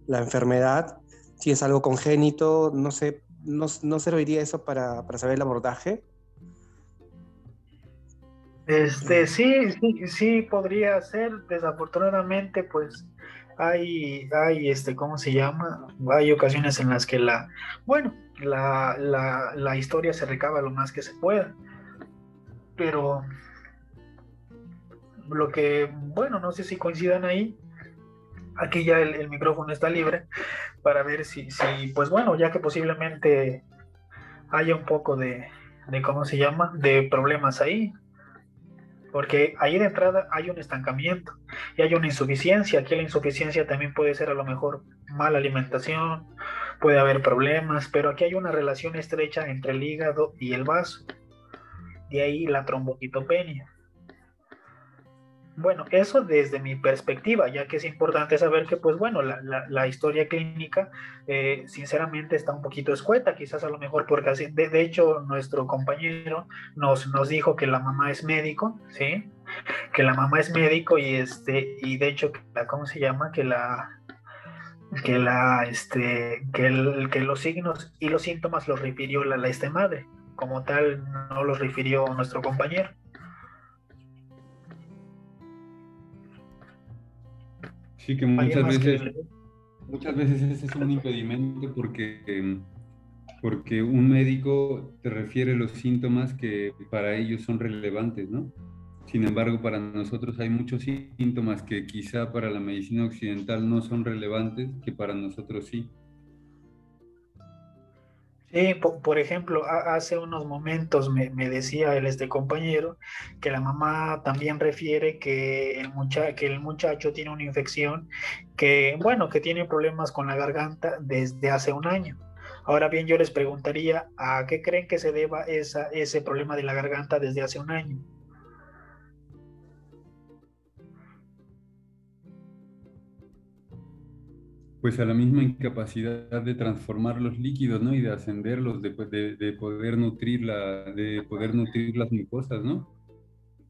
la enfermedad, si es algo congénito, no sé, no, no serviría eso para, para, saber el abordaje. Este, sí, sí, sí podría ser. Desafortunadamente, pues hay, hay, este, ¿cómo se llama? Hay ocasiones en las que la, bueno, la, la, la historia se recaba lo más que se pueda. Pero lo que, bueno, no sé si coincidan ahí. Aquí ya el, micrófono está libre para ver si, pues bueno, ya que posiblemente haya un poco de, de, ¿cómo se llama? De problemas ahí. Porque ahí de entrada hay un estancamiento y hay una insuficiencia. Aquí la insuficiencia también puede ser a lo mejor mala alimentación, puede haber problemas, pero aquí hay una relación estrecha entre el hígado y el vaso. De ahí la trombocitopenia. Bueno, eso desde mi perspectiva, ya que es importante saber que, pues bueno, la, historia clínica, eh, sinceramente, está un poquito escueta, quizás a lo mejor porque así, de, hecho, nuestro compañero nos, nos dijo que la mamá es médico, ¿sí? Que la mamá es médico y este, y de hecho, ¿cómo se llama? Que la, que la, este, que, el, que los signos y los síntomas los refirió la, la este madre, como tal, no los refirió nuestro compañero. Sí, que muchas veces, muchas veces ese es un impedimento porque, porque un médico te refiere los síntomas que para ellos son relevantes, ¿no? Sin embargo, para nosotros hay muchos síntomas que quizá para la medicina occidental no son relevantes, que para nosotros sí. Sí, por, ejemplo, hace unos momentos me, decía el este compañero que la mamá también refiere que el, que el muchacho tiene una infección que, bueno, que tiene problemas con la garganta desde hace un año. Ahora bien, yo les preguntaría, ¿a qué creen que se deba esa, ese problema de la garganta desde hace un año? Pues a la misma incapacidad de transformar los líquidos, ¿no? Y de ascenderlos, de, de, poder nutrir la, de poder nutrir las mucosas, ¿no?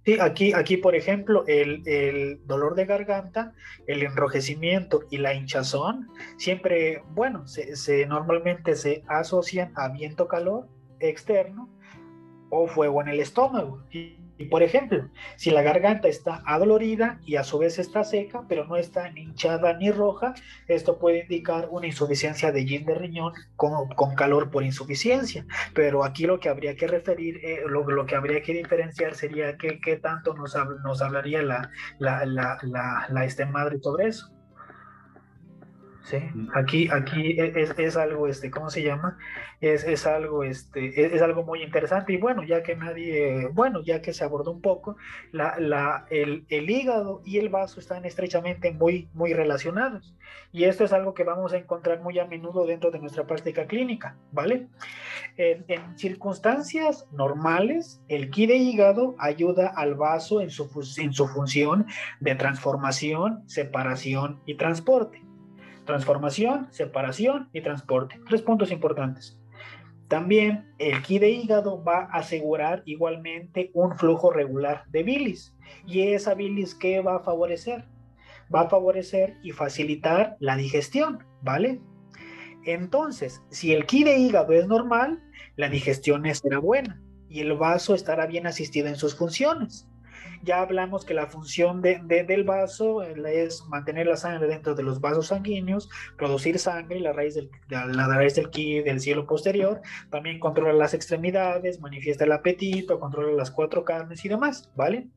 Sí, aquí, aquí por ejemplo, el, el, dolor de garganta, el enrojecimiento y la hinchazón, siempre, bueno, se, se normalmente se asocian a viento-calor externo o fuego en el estómago. Y y por ejemplo, si la garganta está adolorida y a su vez está seca, pero no está ni hinchada ni roja, esto puede indicar una insuficiencia de yin de riñón con, con calor por insuficiencia. Pero aquí lo que habría que referir, eh, lo, lo, que habría que diferenciar sería qué tanto nos, nos hablaría la, la, la, la, la este madre sobre eso. ¿Sí? Aquí, aquí e, es, es, algo, este, ¿cómo se llama? Es, es algo, este, es, es, algo muy interesante y bueno, ya que nadie, bueno, ya que se abordó un poco, la, la, el, el, hígado y el vaso están estrechamente muy, muy relacionados y esto es algo que vamos a encontrar muy a menudo dentro de nuestra práctica clínica, ¿vale? En, en circunstancias normales, el ki de hígado ayuda al vaso en su, en su función de transformación, separación y transporte Transformación, separación y transporte. Tres puntos importantes. También el ki de hígado va a asegurar igualmente un flujo regular de bilis. ¿Y esa bilis qué va a favorecer? Va a favorecer y facilitar la digestión, ¿vale? Entonces, si el ki de hígado es normal, la digestión será buena y el vaso estará bien asistido en sus funciones. Ya hablamos que la función de, del vaso eh, es mantener la sangre dentro de los vasos sanguíneos, producir sangre, la raíz del, la raíz del ki del cielo posterior, también controla las extremidades, manifiesta el apetito, controla las cuatro carnes y demás, ¿vale?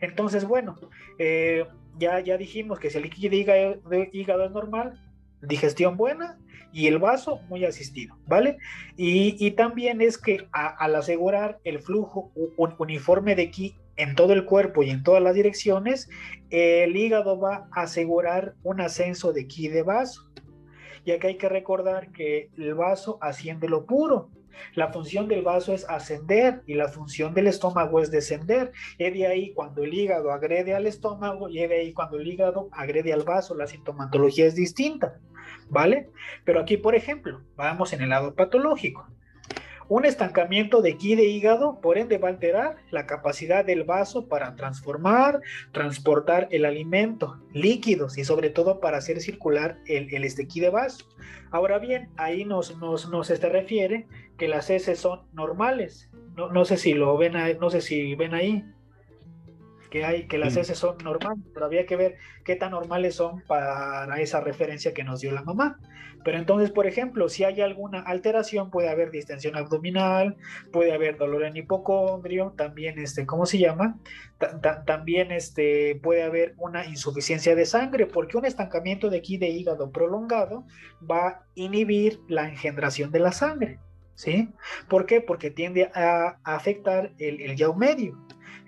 Entonces, bueno, eh, ya, ya dijimos que si el líquido de hígado, es normal, digestión buena, y el vaso muy asistido, ¿vale? Y, y también es que al asegurar el flujo uniforme de ki en todo el cuerpo y en todas las direcciones, el hígado va a asegurar un ascenso de ki de vaso. Ya que hay que recordar que el vaso asciende lo puro. La función del vaso es ascender y la función del estómago es descender. Y de ahí cuando el hígado agrede al estómago y de ahí cuando el hígado agrede al vaso, la sintomatología es distinta, ¿vale? Pero aquí, por ejemplo, vamos en el lado patológico. Un estancamiento de ki de hígado, por ende, va a alterar la capacidad del vaso para transformar, transportar el alimento, líquidos y sobre todo para hacer circular el, el este de vaso. Ahora bien, ahí nos, nos, nos este refiere que las heces son normales. No, no sé si lo ven, no sé si ven ahí que hay, que las S son normales, pero había que ver qué tan normales son para esa referencia que nos dio la mamá. Pero entonces, por ejemplo, si hay alguna alteración, puede haber distensión abdominal, puede haber dolor en hipocondrio, también, este, ¿cómo se llama? también este, puede haber una insuficiencia de sangre, porque un estancamiento de aquí de hígado prolongado va a inhibir la engendración de la sangre. ¿Sí? ¿Por qué? Porque tiende a, afectar el, el yao medio.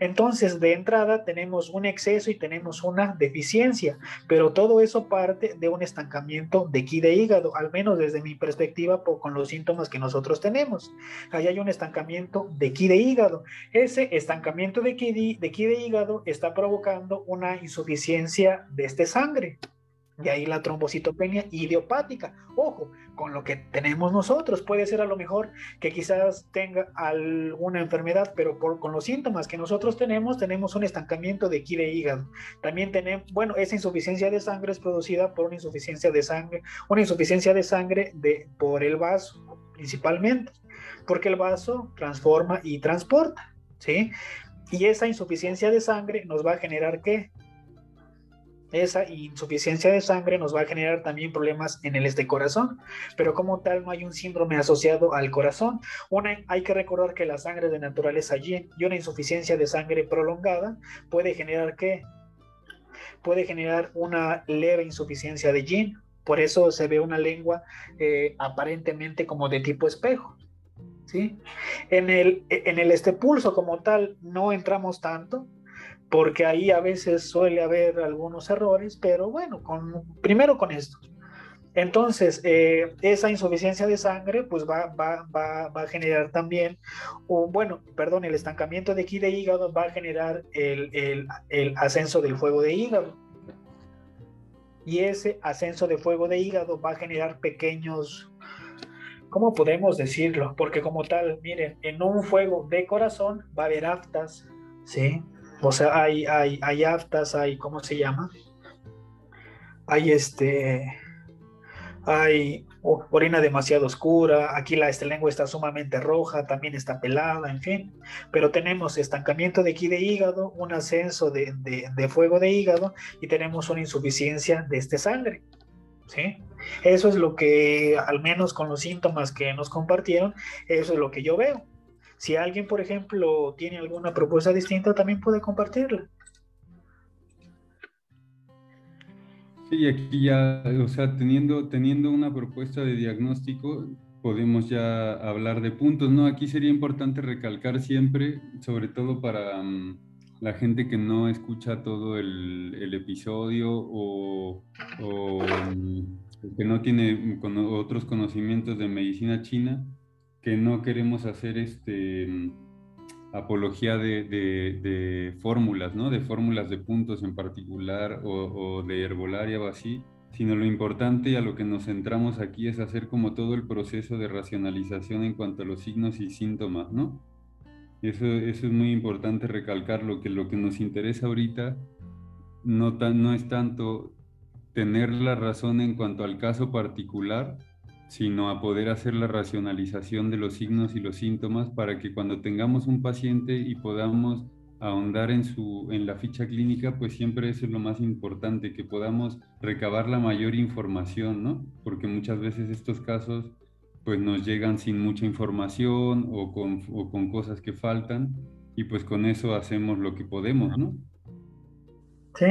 Entonces, de entrada tenemos un exceso y tenemos una deficiencia, pero todo eso parte de un estancamiento de ki de hígado, al menos desde mi perspectiva con los síntomas que nosotros tenemos. Ahí hay un estancamiento de ki de hígado. Ese estancamiento de ki de, de, de hígado está provocando una insuficiencia de este sangre. Y ahí la trombocitopenia idiopática. Ojo, con lo que tenemos nosotros. Puede ser a lo mejor que quizás tenga alguna enfermedad, pero por, con los síntomas que nosotros tenemos, tenemos un estancamiento de ki de hígado. También tenemos, bueno, esa insuficiencia de sangre es producida por una insuficiencia de sangre, una insuficiencia de sangre de, por el vaso, principalmente, porque el vaso transforma y transporta, ¿sí? Y esa insuficiencia de sangre nos va a generar qué? Esa insuficiencia de sangre nos va a generar también problemas en el este corazón, pero como tal no hay un síndrome asociado al corazón. Una, hay que recordar que la sangre de naturaleza yin y una insuficiencia de sangre prolongada puede generar qué? Puede generar una leve insuficiencia de yin, por eso se ve una lengua eh, aparentemente como de tipo espejo. ¿sí? En el, en el este pulso como tal no entramos tanto, porque ahí a veces suele haber algunos errores, pero bueno, con, primero con esto. Entonces, eh, esa insuficiencia de sangre, pues va, va, va, va a generar también, bueno, perdón, el estancamiento de aquí de hígado va a generar el, el, el ascenso del fuego de hígado. Y ese ascenso de fuego de hígado va a generar pequeños, ¿cómo podemos decirlo? Porque como tal, miren, en un fuego de corazón va a haber aftas, ¿sí? O sea, hay, hay, hay aftas, hay, ¿cómo se llama? Hay este, hay orina demasiado oscura, aquí la este, lengua está sumamente roja, también está pelada, en fin, pero tenemos estancamiento de aquí de hígado, un ascenso de, de, fuego de hígado y tenemos una insuficiencia de este sangre. ¿Sí? Eso es lo que, al menos con los síntomas que nos compartieron, eso es lo que yo veo. Si alguien, por ejemplo, tiene alguna propuesta distinta, también puede compartirla. Sí, aquí ya, o sea, teniendo, teniendo una propuesta de diagnóstico, podemos ya hablar de puntos, ¿no? Aquí sería importante recalcar siempre, sobre todo para mm, la gente que no escucha todo el, episodio o, mm, que no tiene otros conocimientos de medicina china, que no queremos hacer este mm, apología de, fórmulas, ¿no? De fórmulas de puntos en particular o, de herbolaria o así, sino lo importante y a lo que nos centramos aquí es hacer como todo el proceso de racionalización en cuanto a los signos y síntomas, ¿no? Eso, eso es muy importante recalcarlo, que lo que nos interesa ahorita no, no es tanto tener la razón en cuanto al caso particular, sino a poder hacer la racionalización de los signos y los síntomas para que cuando tengamos un paciente y podamos ahondar en, su, en la ficha clínica, pues siempre eso es lo más importante, que podamos recabar la mayor información, ¿no? Porque muchas veces estos casos pues nos llegan sin mucha información o con, o con cosas que faltan y pues con eso hacemos lo que podemos, ¿no? Sí.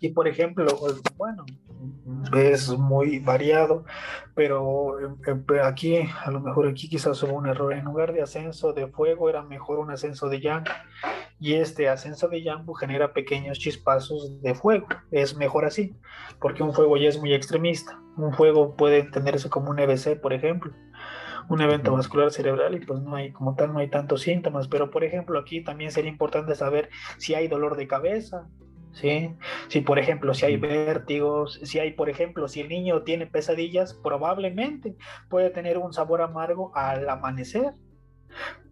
Y por ejemplo, bueno, es muy variado, pero eh, eh, aquí, a lo mejor aquí quizás hubo un error. En lugar de ascenso de fuego, era mejor un ascenso de yang. Y este ascenso de yang genera pequeños chispazos de fuego. Es mejor así, porque un fuego ya es muy extremista. Un fuego puede entenderse como un EBC, por ejemplo un evento vascular cerebral y pues no hay como tal no hay tantos síntomas pero por ejemplo aquí también sería importante saber si hay dolor de cabeza ¿sí? Si por ejemplo, si hay vértigos, si hay, por ejemplo, si el niño tiene pesadillas, probablemente puede tener un sabor amargo al amanecer.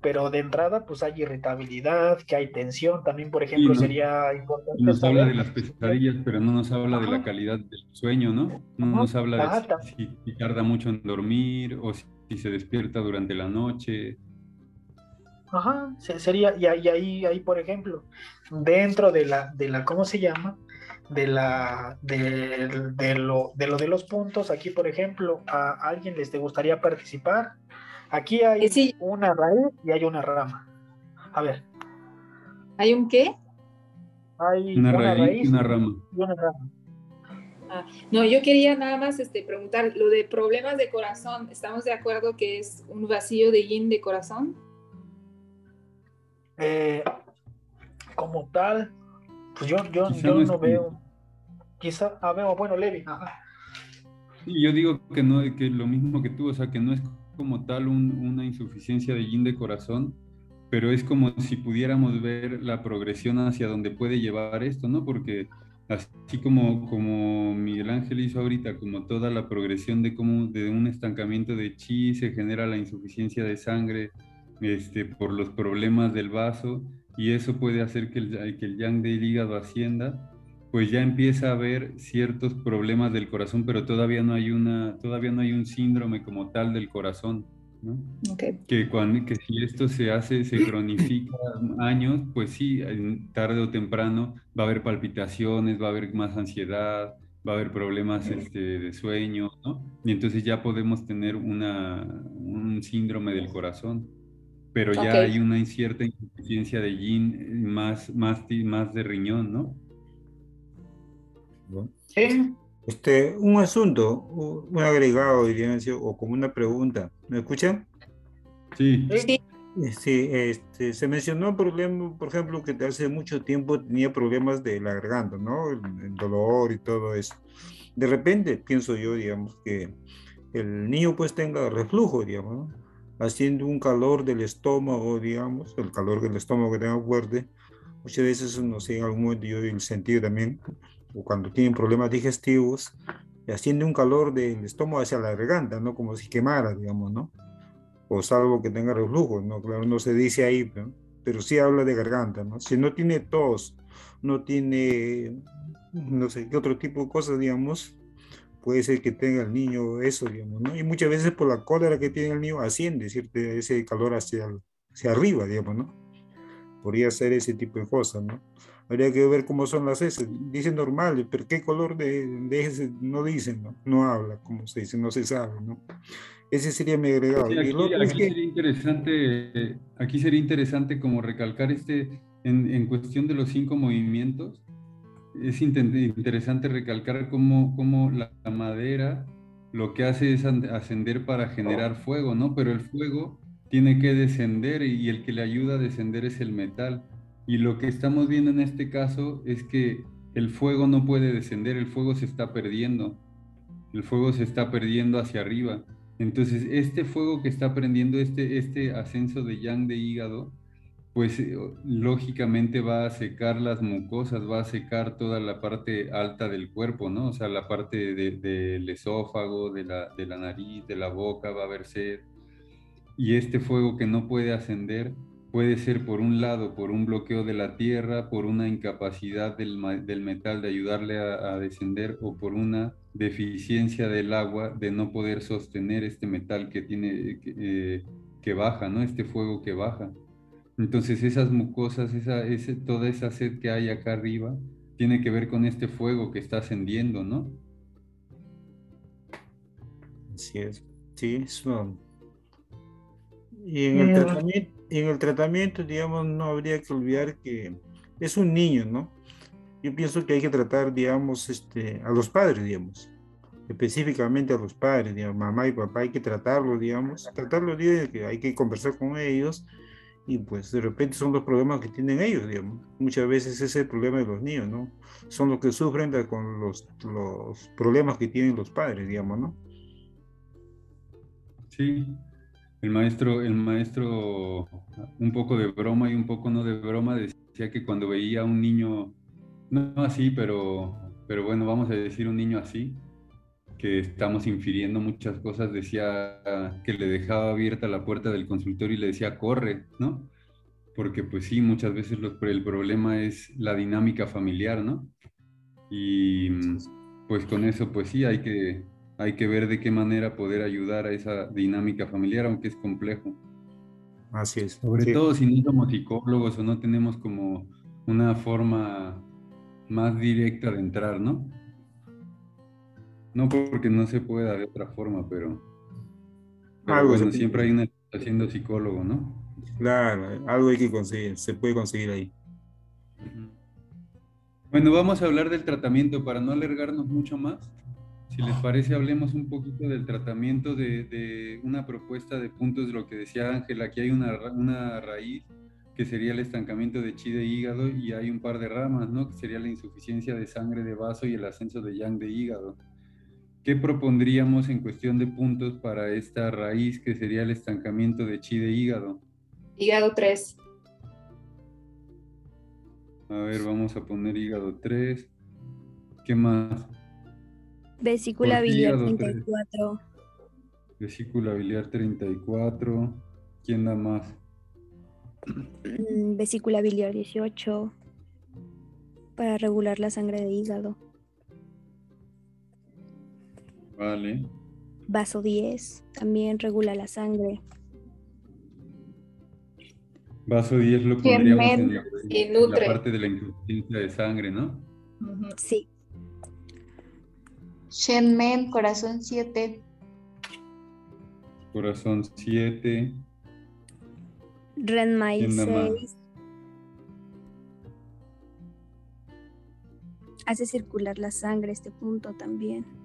Pero de entrada, pues hay irritabilidad, que hay tensión. También, por ejemplo, sería importante. Nos habla de las pesadillas, pero no nos habla de la calidad del sueño, ¿no? No nos habla de si, tarda mucho en dormir o si, se despierta durante la noche. Ajá, sería, y ahí, ahí, por ejemplo, dentro de la, de la, ¿cómo se llama? De la, de, lo, de lo de los puntos, aquí, por ejemplo, a alguien les gustaría participar, Aquí hay una raíz y hay una rama. A ver. ¿Hay un qué? Hay una, raíz, y una rama. Ah, no, yo quería nada más este, preguntar, lo de problemas de corazón, ¿estamos de acuerdo que es un vacío de yin de corazón? Eh, como tal, pues yo, yo, no, veo. Quizá, ah, veo, bueno, Levi. Sí, yo digo que no, que lo mismo que tú, o sea, que no es como tal una insuficiencia de yin de corazón, pero es como si pudiéramos ver la progresión hacia donde puede llevar esto, ¿no? Porque así como, como Miguel Ángel hizo ahorita, como toda la progresión de cómo de un estancamiento de chi se genera la insuficiencia de sangre este, por los problemas del vaso y eso puede hacer que el, que el yang del hígado ascienda, pues ya empieza a haber ciertos problemas del corazón, pero todavía no hay una, todavía no hay un síndrome como tal del corazón, ¿no? Que, cuando, que si esto se hace, se cronifica años, pues sí, tarde o temprano va a haber palpitaciones, va a haber más ansiedad, va a haber problemas este, de sueño, ¿no? Y entonces ya podemos tener una, un síndrome del corazón, pero ya hay una cierta insuficiencia de yin más, más, más de riñón, ¿no? Este, un asunto, un agregado, diría, o como una pregunta. ¿Me escuchan? Sí. Sí. Sí, este, se mencionó un problema, por ejemplo, que hace mucho tiempo tenía problemas de la garganta, ¿no? El, dolor y todo eso. De repente, pienso yo, digamos, que el niño pues tenga reflujo, digamos, haciendo un calor del estómago, digamos, el calor del estómago que tenga fuerte. Muchas veces, no sé, en algún momento yo el sentido también, o cuando tienen problemas digestivos, asciende un calor del estómago hacia la garganta, ¿no? Como si quemara, digamos, ¿no? O salvo que tenga reflujo, ¿no? Claro, no se dice ahí, ¿no? pero sí habla de garganta, ¿no? Si no tiene tos, no tiene, no sé, qué otro tipo de cosas, digamos, puede ser que tenga el niño eso, digamos, ¿no? Y muchas veces por la cólera que tiene el niño asciende, ¿cierto? Ese calor hacia, hacia arriba, digamos, ¿no? Podría ser ese tipo de cosas, ¿no? Habría que ver cómo son las S. Dicen normal, pero qué color de, de S no dicen, ¿no? No habla, como se dice, no se sabe, ¿no? Ese sería mi agregado. aquí, sería interesante, aquí sería interesante como recalcar este, en, en cuestión de los cinco movimientos, es interesante recalcar cómo, cómo la madera lo que hace es ascender para generar fuego, ¿no? Pero el fuego tiene que descender y el que le ayuda a descender es el metal. Y lo que estamos viendo en este caso es que el fuego no puede descender, el fuego se está perdiendo. El fuego se está perdiendo hacia arriba. Entonces, este fuego que está prendiendo, este, este ascenso de yang de hígado, pues eh, lógicamente va a secar las mucosas, va a secar toda la parte alta del cuerpo, ¿no? O sea, la parte del esófago, de la, de la nariz, de la boca, va a haber sed. Y este fuego que no puede ascender, Puede ser por un lado por un bloqueo de la tierra, por una incapacidad del, metal de ayudarle a, descender o por una deficiencia del agua de no poder sostener este metal que tiene que, eh, baja, ¿no? Este fuego que baja. Entonces esas mucosas, esa, ese, toda esa sed que hay acá arriba, tiene que ver con este fuego que está ascendiendo, ¿no? Así es. Sí, eso. Y en el tratamiento en el tratamiento, digamos, no habría que olvidar que es un niño, ¿no? Yo pienso que hay que tratar, digamos, este, a los padres, digamos, específicamente a los padres, digamos, mamá y papá, hay que tratarlos, digamos, tratarlos, que hay que conversar con ellos y pues de repente son los problemas que tienen ellos, digamos. Muchas veces ese es el problema de los niños, ¿no? Son los que sufren con los, los problemas que tienen los padres, digamos, ¿no? Sí, el maestro, el maestro, un poco de broma y un poco no de broma, decía que cuando veía a un niño no así, pero, pero bueno, vamos a decir un niño así, que estamos infiriendo muchas cosas, decía que le dejaba abierta la puerta del consultorio y le decía, corre, ¿no? Porque pues sí, muchas veces el problema es la dinámica familiar, ¿no? Y pues con eso, pues sí, hay que, hay que ver de qué manera poder ayudar a esa dinámica familiar, aunque es complejo. Así es. Sobre todo si no somos psicólogos o no tenemos como una forma más directa de entrar, ¿no? No porque no se pueda de otra forma, pero, pero bueno, siempre hay una haciendo psicólogo, ¿no? Claro, algo hay que conseguir, se puede conseguir ahí. Bueno, vamos a hablar del tratamiento para no alargarnos mucho más. Si les parece, hablemos un poquito del tratamiento de, una propuesta de puntos de lo que decía Ángel. Aquí hay una, una raíz que sería el estancamiento de chi de hígado y hay un par de ramas, ¿no? Que sería la insuficiencia de sangre de vaso y el ascenso de yang de hígado. ¿Qué propondríamos en cuestión de puntos para esta raíz que sería el estancamiento de chi de hígado? Hígado 3. A ver, vamos a poner hígado 3. ¿Qué más? Vesícula biliar 34. Vesícula biliar 34. ¿Quién da más? Mm, vesícula biliar 18. Para regular la sangre de hígado. Vale. Vaso 10 también regula la sangre. Vaso 10 lo pondríamos en, la, parte de la insuficiencia de sangre, ¿no? Sí. Shenmen, corazón 7. Corazón 7. Renmai 6. Hace circular la sangre este punto también.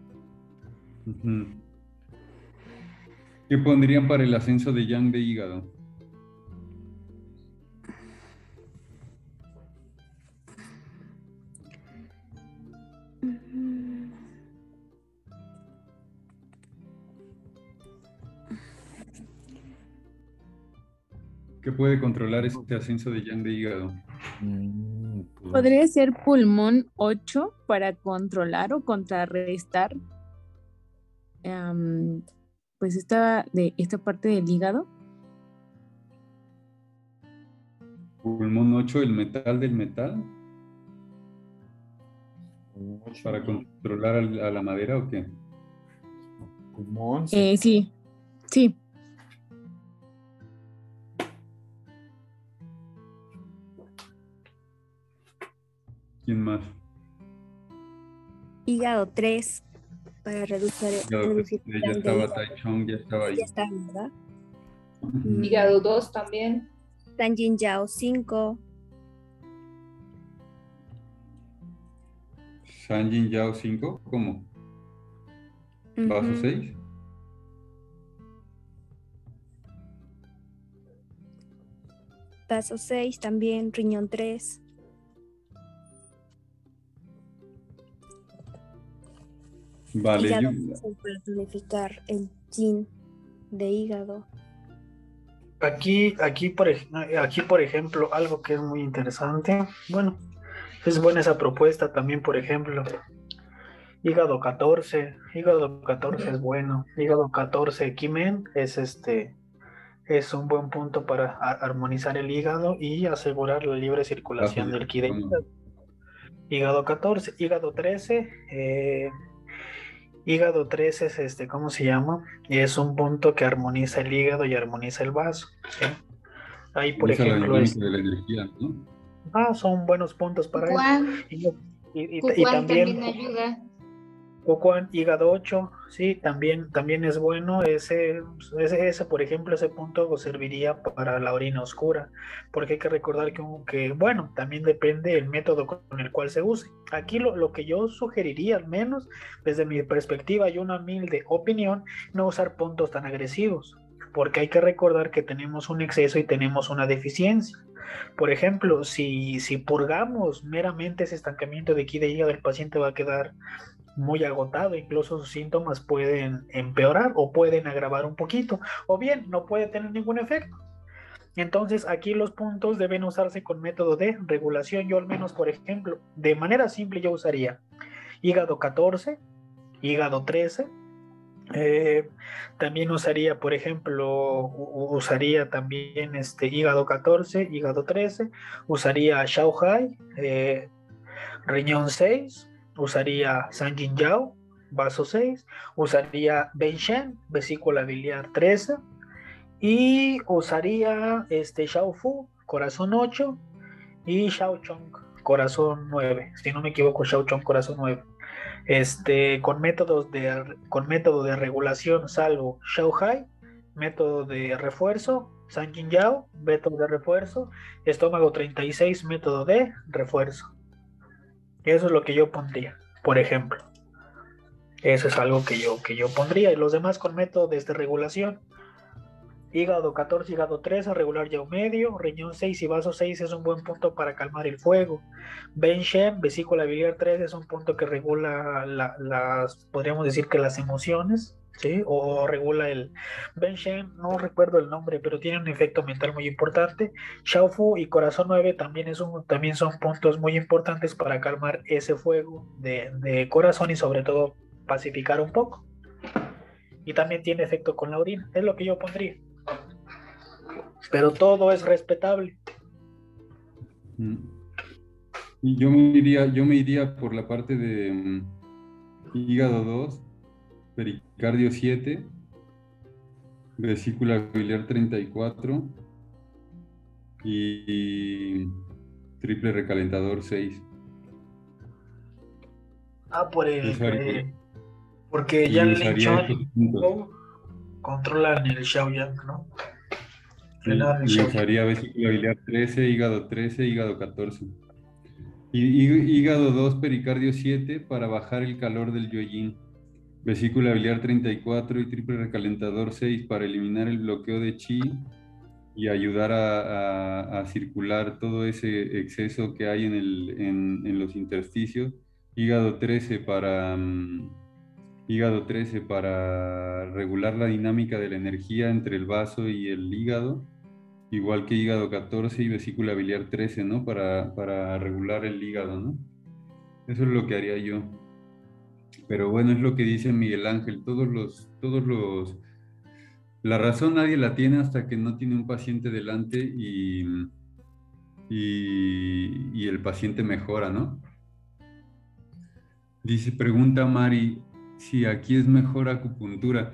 ¿Qué pondrían para el ascenso de yang de hígado? ¿Qué puede controlar este ascenso de yang de hígado? Mm, pues Podría ser pulmón 8 para controlar o contrarrestar pues esta, de esta parte del hígado. Pulmón 8, el metal del metal. ¿Para controlar a la madera o qué? Pulmón. Eh, sí, sí. ¿Quién más? Hígado 3 para reducir, reducir ya estaba Taichung, ya estaba ahí. Ya está, ¿verdad? Hígado 2 también. Tanjin Yao 5. Sanjin Yao 5, ¿cómo? ¿Vaso 6? Vaso 6 también, riñón 3. Vale. Ya para tonificar el yin de hígado. Aquí, aquí, por, aquí, por ejemplo, algo que es muy interesante, bueno, es buena esa propuesta también, por ejemplo, hígado 14, hígado 14 es bueno, hígado 14 Kimen es este, es un buen punto para armonizar el hígado y asegurar la libre circulación del ki de hígado. Hígado 14, hígado 13, eh, Hígado 3 es este, ¿cómo se llama? Es un punto que armoniza el hígado y armoniza el vaso. Ahí, por ejemplo. Ah, son buenos puntos para eso. Y, y, también, ayuda. Cucuan, hígado 8, sí, también, también es bueno. Ese, ese, por ejemplo, ese punto serviría para la orina oscura, porque hay que recordar que, bueno, también depende del método con el cual se use. Aquí lo, lo, que yo sugeriría, al menos desde mi perspectiva y una humilde opinión, no usar puntos tan agresivos, porque hay que recordar que tenemos un exceso y tenemos una deficiencia. Por ejemplo, si, si purgamos meramente ese estancamiento de aquí de hígado, el paciente va a quedar muy agotado, incluso sus síntomas pueden empeorar o pueden agravar un poquito, o bien no puede tener ningún efecto. Entonces aquí los puntos deben usarse con método de regulación. Yo al menos, por ejemplo, de manera simple yo usaría hígado 14, hígado 13. Eh, también usaría, por ejemplo, usaría también este hígado 14, hígado 13. Usaría Shanghai, eh, riñón 6. Usaría Sanjin Yao, vaso 6. Usaría Shen, vesícula biliar 13 y usaría este Xiao Fu, corazón 8, y Xiao Chong, corazón 9. Si no me equivoco, Xiao Chong, corazón 9. Este, con métodos de, con método de regulación salvo Xiao Hai, método de refuerzo, San Yao, método de refuerzo, estómago 36, método de refuerzo. Eso es lo que yo pondría, por ejemplo. Eso es algo que yo, que yo pondría. Y los demás con métodos de regulación hígado 14, hígado 13, regular ya un medio, riñón 6 y vaso 6 es un buen punto para calmar el fuego. Ben Shem, vesícula biliar 3 es un punto que regula las, podríamos decir que las emociones, ¿sí? O regula el Ben Shem, no recuerdo el nombre, pero tiene un efecto mental muy importante. Fu y corazón 9 también, es un, también son puntos muy importantes para calmar ese fuego de, de corazón y sobre todo pacificar un poco. Y también tiene efecto con la orina, es lo que yo pondría pero todo es respetable. Mm. Yo me iría, yo me iría por la parte de mm, hígado 2, pericardio 7, vesícula biliar 34 y, triple recalentador 6. Ah, por el. porque ya el Lechón controlan el Xiaoyang, ¿no? Y, usaría vesícula biliar 13, hígado 13, hígado 14. Y, hígado 2, pericardio 7 para bajar el calor del yoyin. Vesícula biliar 34 y triple recalentador 6 para eliminar el bloqueo de chi y ayudar a, circular todo ese exceso que hay en, los intersticios. Hígado 13 para... Mm, hígado 13 para regular la dinámica de la energía entre el vaso y el hígado igual que hígado 14 y vesícula biliar 13, ¿no? Para, para regular el hígado, ¿no? Eso es lo que haría yo. Pero bueno, es lo que dice Miguel Ángel, todos los, todos los, la razón nadie la tiene hasta que no tiene un paciente delante y, y, el paciente mejora, ¿no? Dice, pregunta Mari, si aquí es mejor acupuntura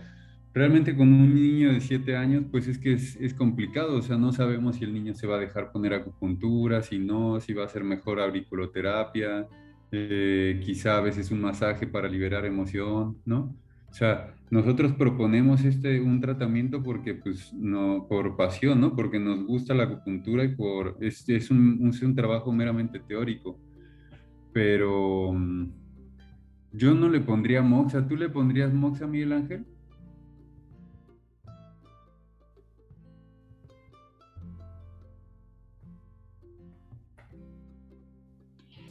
realmente con un niño de 7 años, pues es que es, complicado, o sea, no sabemos si el niño se va a dejar poner acupuntura, si no, si va a ser mejor auriculoterapia, eh, quizá a veces un masaje para liberar emoción, ¿no? O sea, nosotros proponemos este, un tratamiento porque, pues, no, por pasión, ¿no? Porque nos gusta la acupuntura y por, es, es, un, un trabajo meramente teórico. Pero mm, yo no le pondría moxa. ¿Tú le pondrías moxa, Miguel Ángel?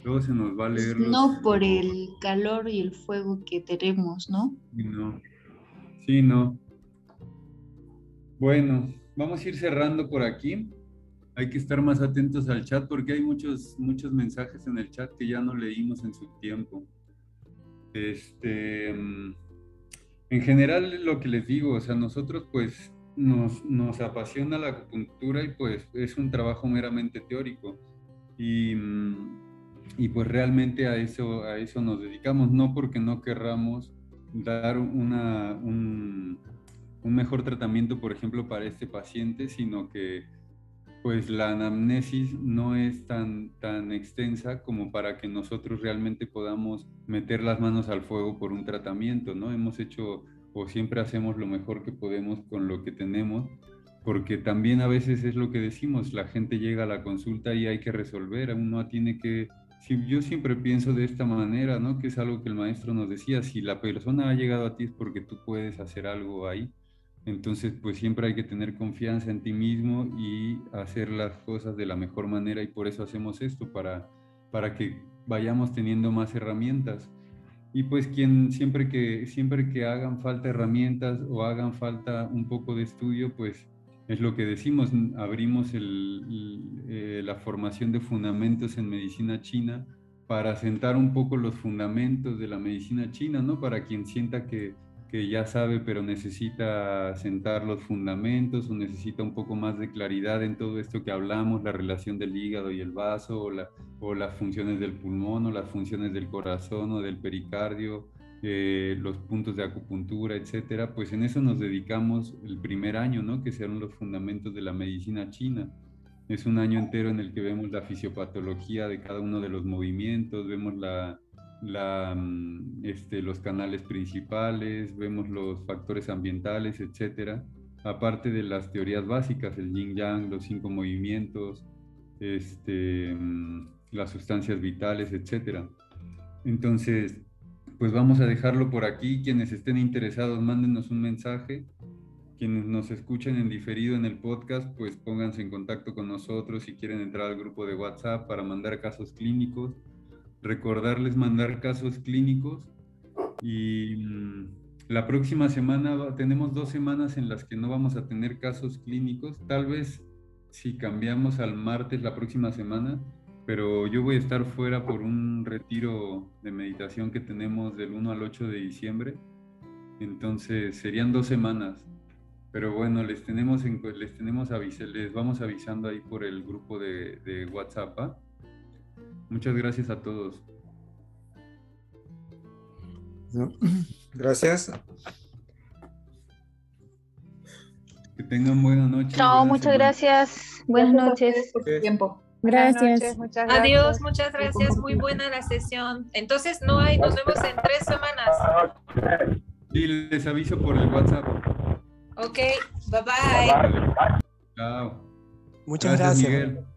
Luego se nos va a leer. No por el calor y el fuego que tenemos, ¿no? No. Sí, no. Bueno, vamos a ir cerrando por aquí. Hay que estar más atentos al chat porque hay muchos, muchos mensajes en el chat que ya no leímos en su tiempo. Este, en general, lo que les digo, o sea, nosotros pues nos, nos apasiona la acupuntura y pues es un trabajo meramente teórico. Y y pues realmente a eso, a eso nos dedicamos, no porque no querramos dar una, un, un, mejor tratamiento, por ejemplo, para este paciente, sino que pues la anamnesis no es tan, tan extensa como para que nosotros realmente podamos meter las manos al fuego por un tratamiento, ¿no? Hemos hecho o siempre hacemos lo mejor que podemos con lo que tenemos, porque también a veces es lo que decimos, la gente llega a la consulta y hay que resolver, uno tiene que yo siempre pienso de esta manera, ¿no? Que es algo que el maestro nos decía, si la persona ha llegado a ti es porque tú puedes hacer algo ahí. Entonces, pues siempre hay que tener confianza en ti mismo y hacer las cosas de la mejor manera y por eso hacemos esto, para, para que vayamos teniendo más herramientas. Y pues quien siempre que, siempre que hagan falta herramientas o hagan falta un poco de estudio, pues es lo que decimos, abrimos eh, la formación de fundamentos en medicina china para sentar un poco los fundamentos de la medicina china, ¿no? Para quien sienta que, que ya sabe pero necesita sentar los fundamentos o necesita un poco más de claridad en todo esto que hablamos, la relación del hígado y el vaso o, la, o las funciones del pulmón o las funciones del corazón o del pericardio eh, los puntos de acupuntura, etcétera, pues en eso nos dedicamos el primer año, ¿no? Que serán los fundamentos de la medicina china. Es un año entero en el que vemos la fisiopatología de cada uno de los movimientos, vemos la, la, mm, este, los canales principales, vemos los factores ambientales, etcétera. Aparte de las teorías básicas, el yin yang, los cinco movimientos, este, mm, las sustancias vitales, etcétera. Entonces, pues vamos a dejarlo por aquí. Quienes estén interesados, mándenos un mensaje. Quienes nos escuchen en diferido en el podcast, pues pónganse en contacto con nosotros si quieren entrar al grupo de WhatsApp para mandar casos clínicos. Recordarles mandar casos clínicos. Y mm, la próxima semana tenemos dos semanas en las que no vamos a tener casos clínicos. Tal vez si cambiamos al martes la próxima semana, pero yo voy a estar fuera por un retiro de meditación que tenemos del 1 al 8 de diciembre. Entonces serían dos semanas. Pero bueno, les tenemos, en, les tenemos les vamos avisando ahí por el grupo de, WhatsApp. Muchas gracias a todos. Gracias. Que tengan buena noche. Chao, muchas gracias. Buenas noches. Por tiempo. Gracias. muchas gracias. Adiós, muchas gracias. Muy buena la sesión. Entonces, no hay, nos vemos en tres semanas. Sí, les aviso por el WhatsApp. Ok, bye bye. Chao. Muchas gracias.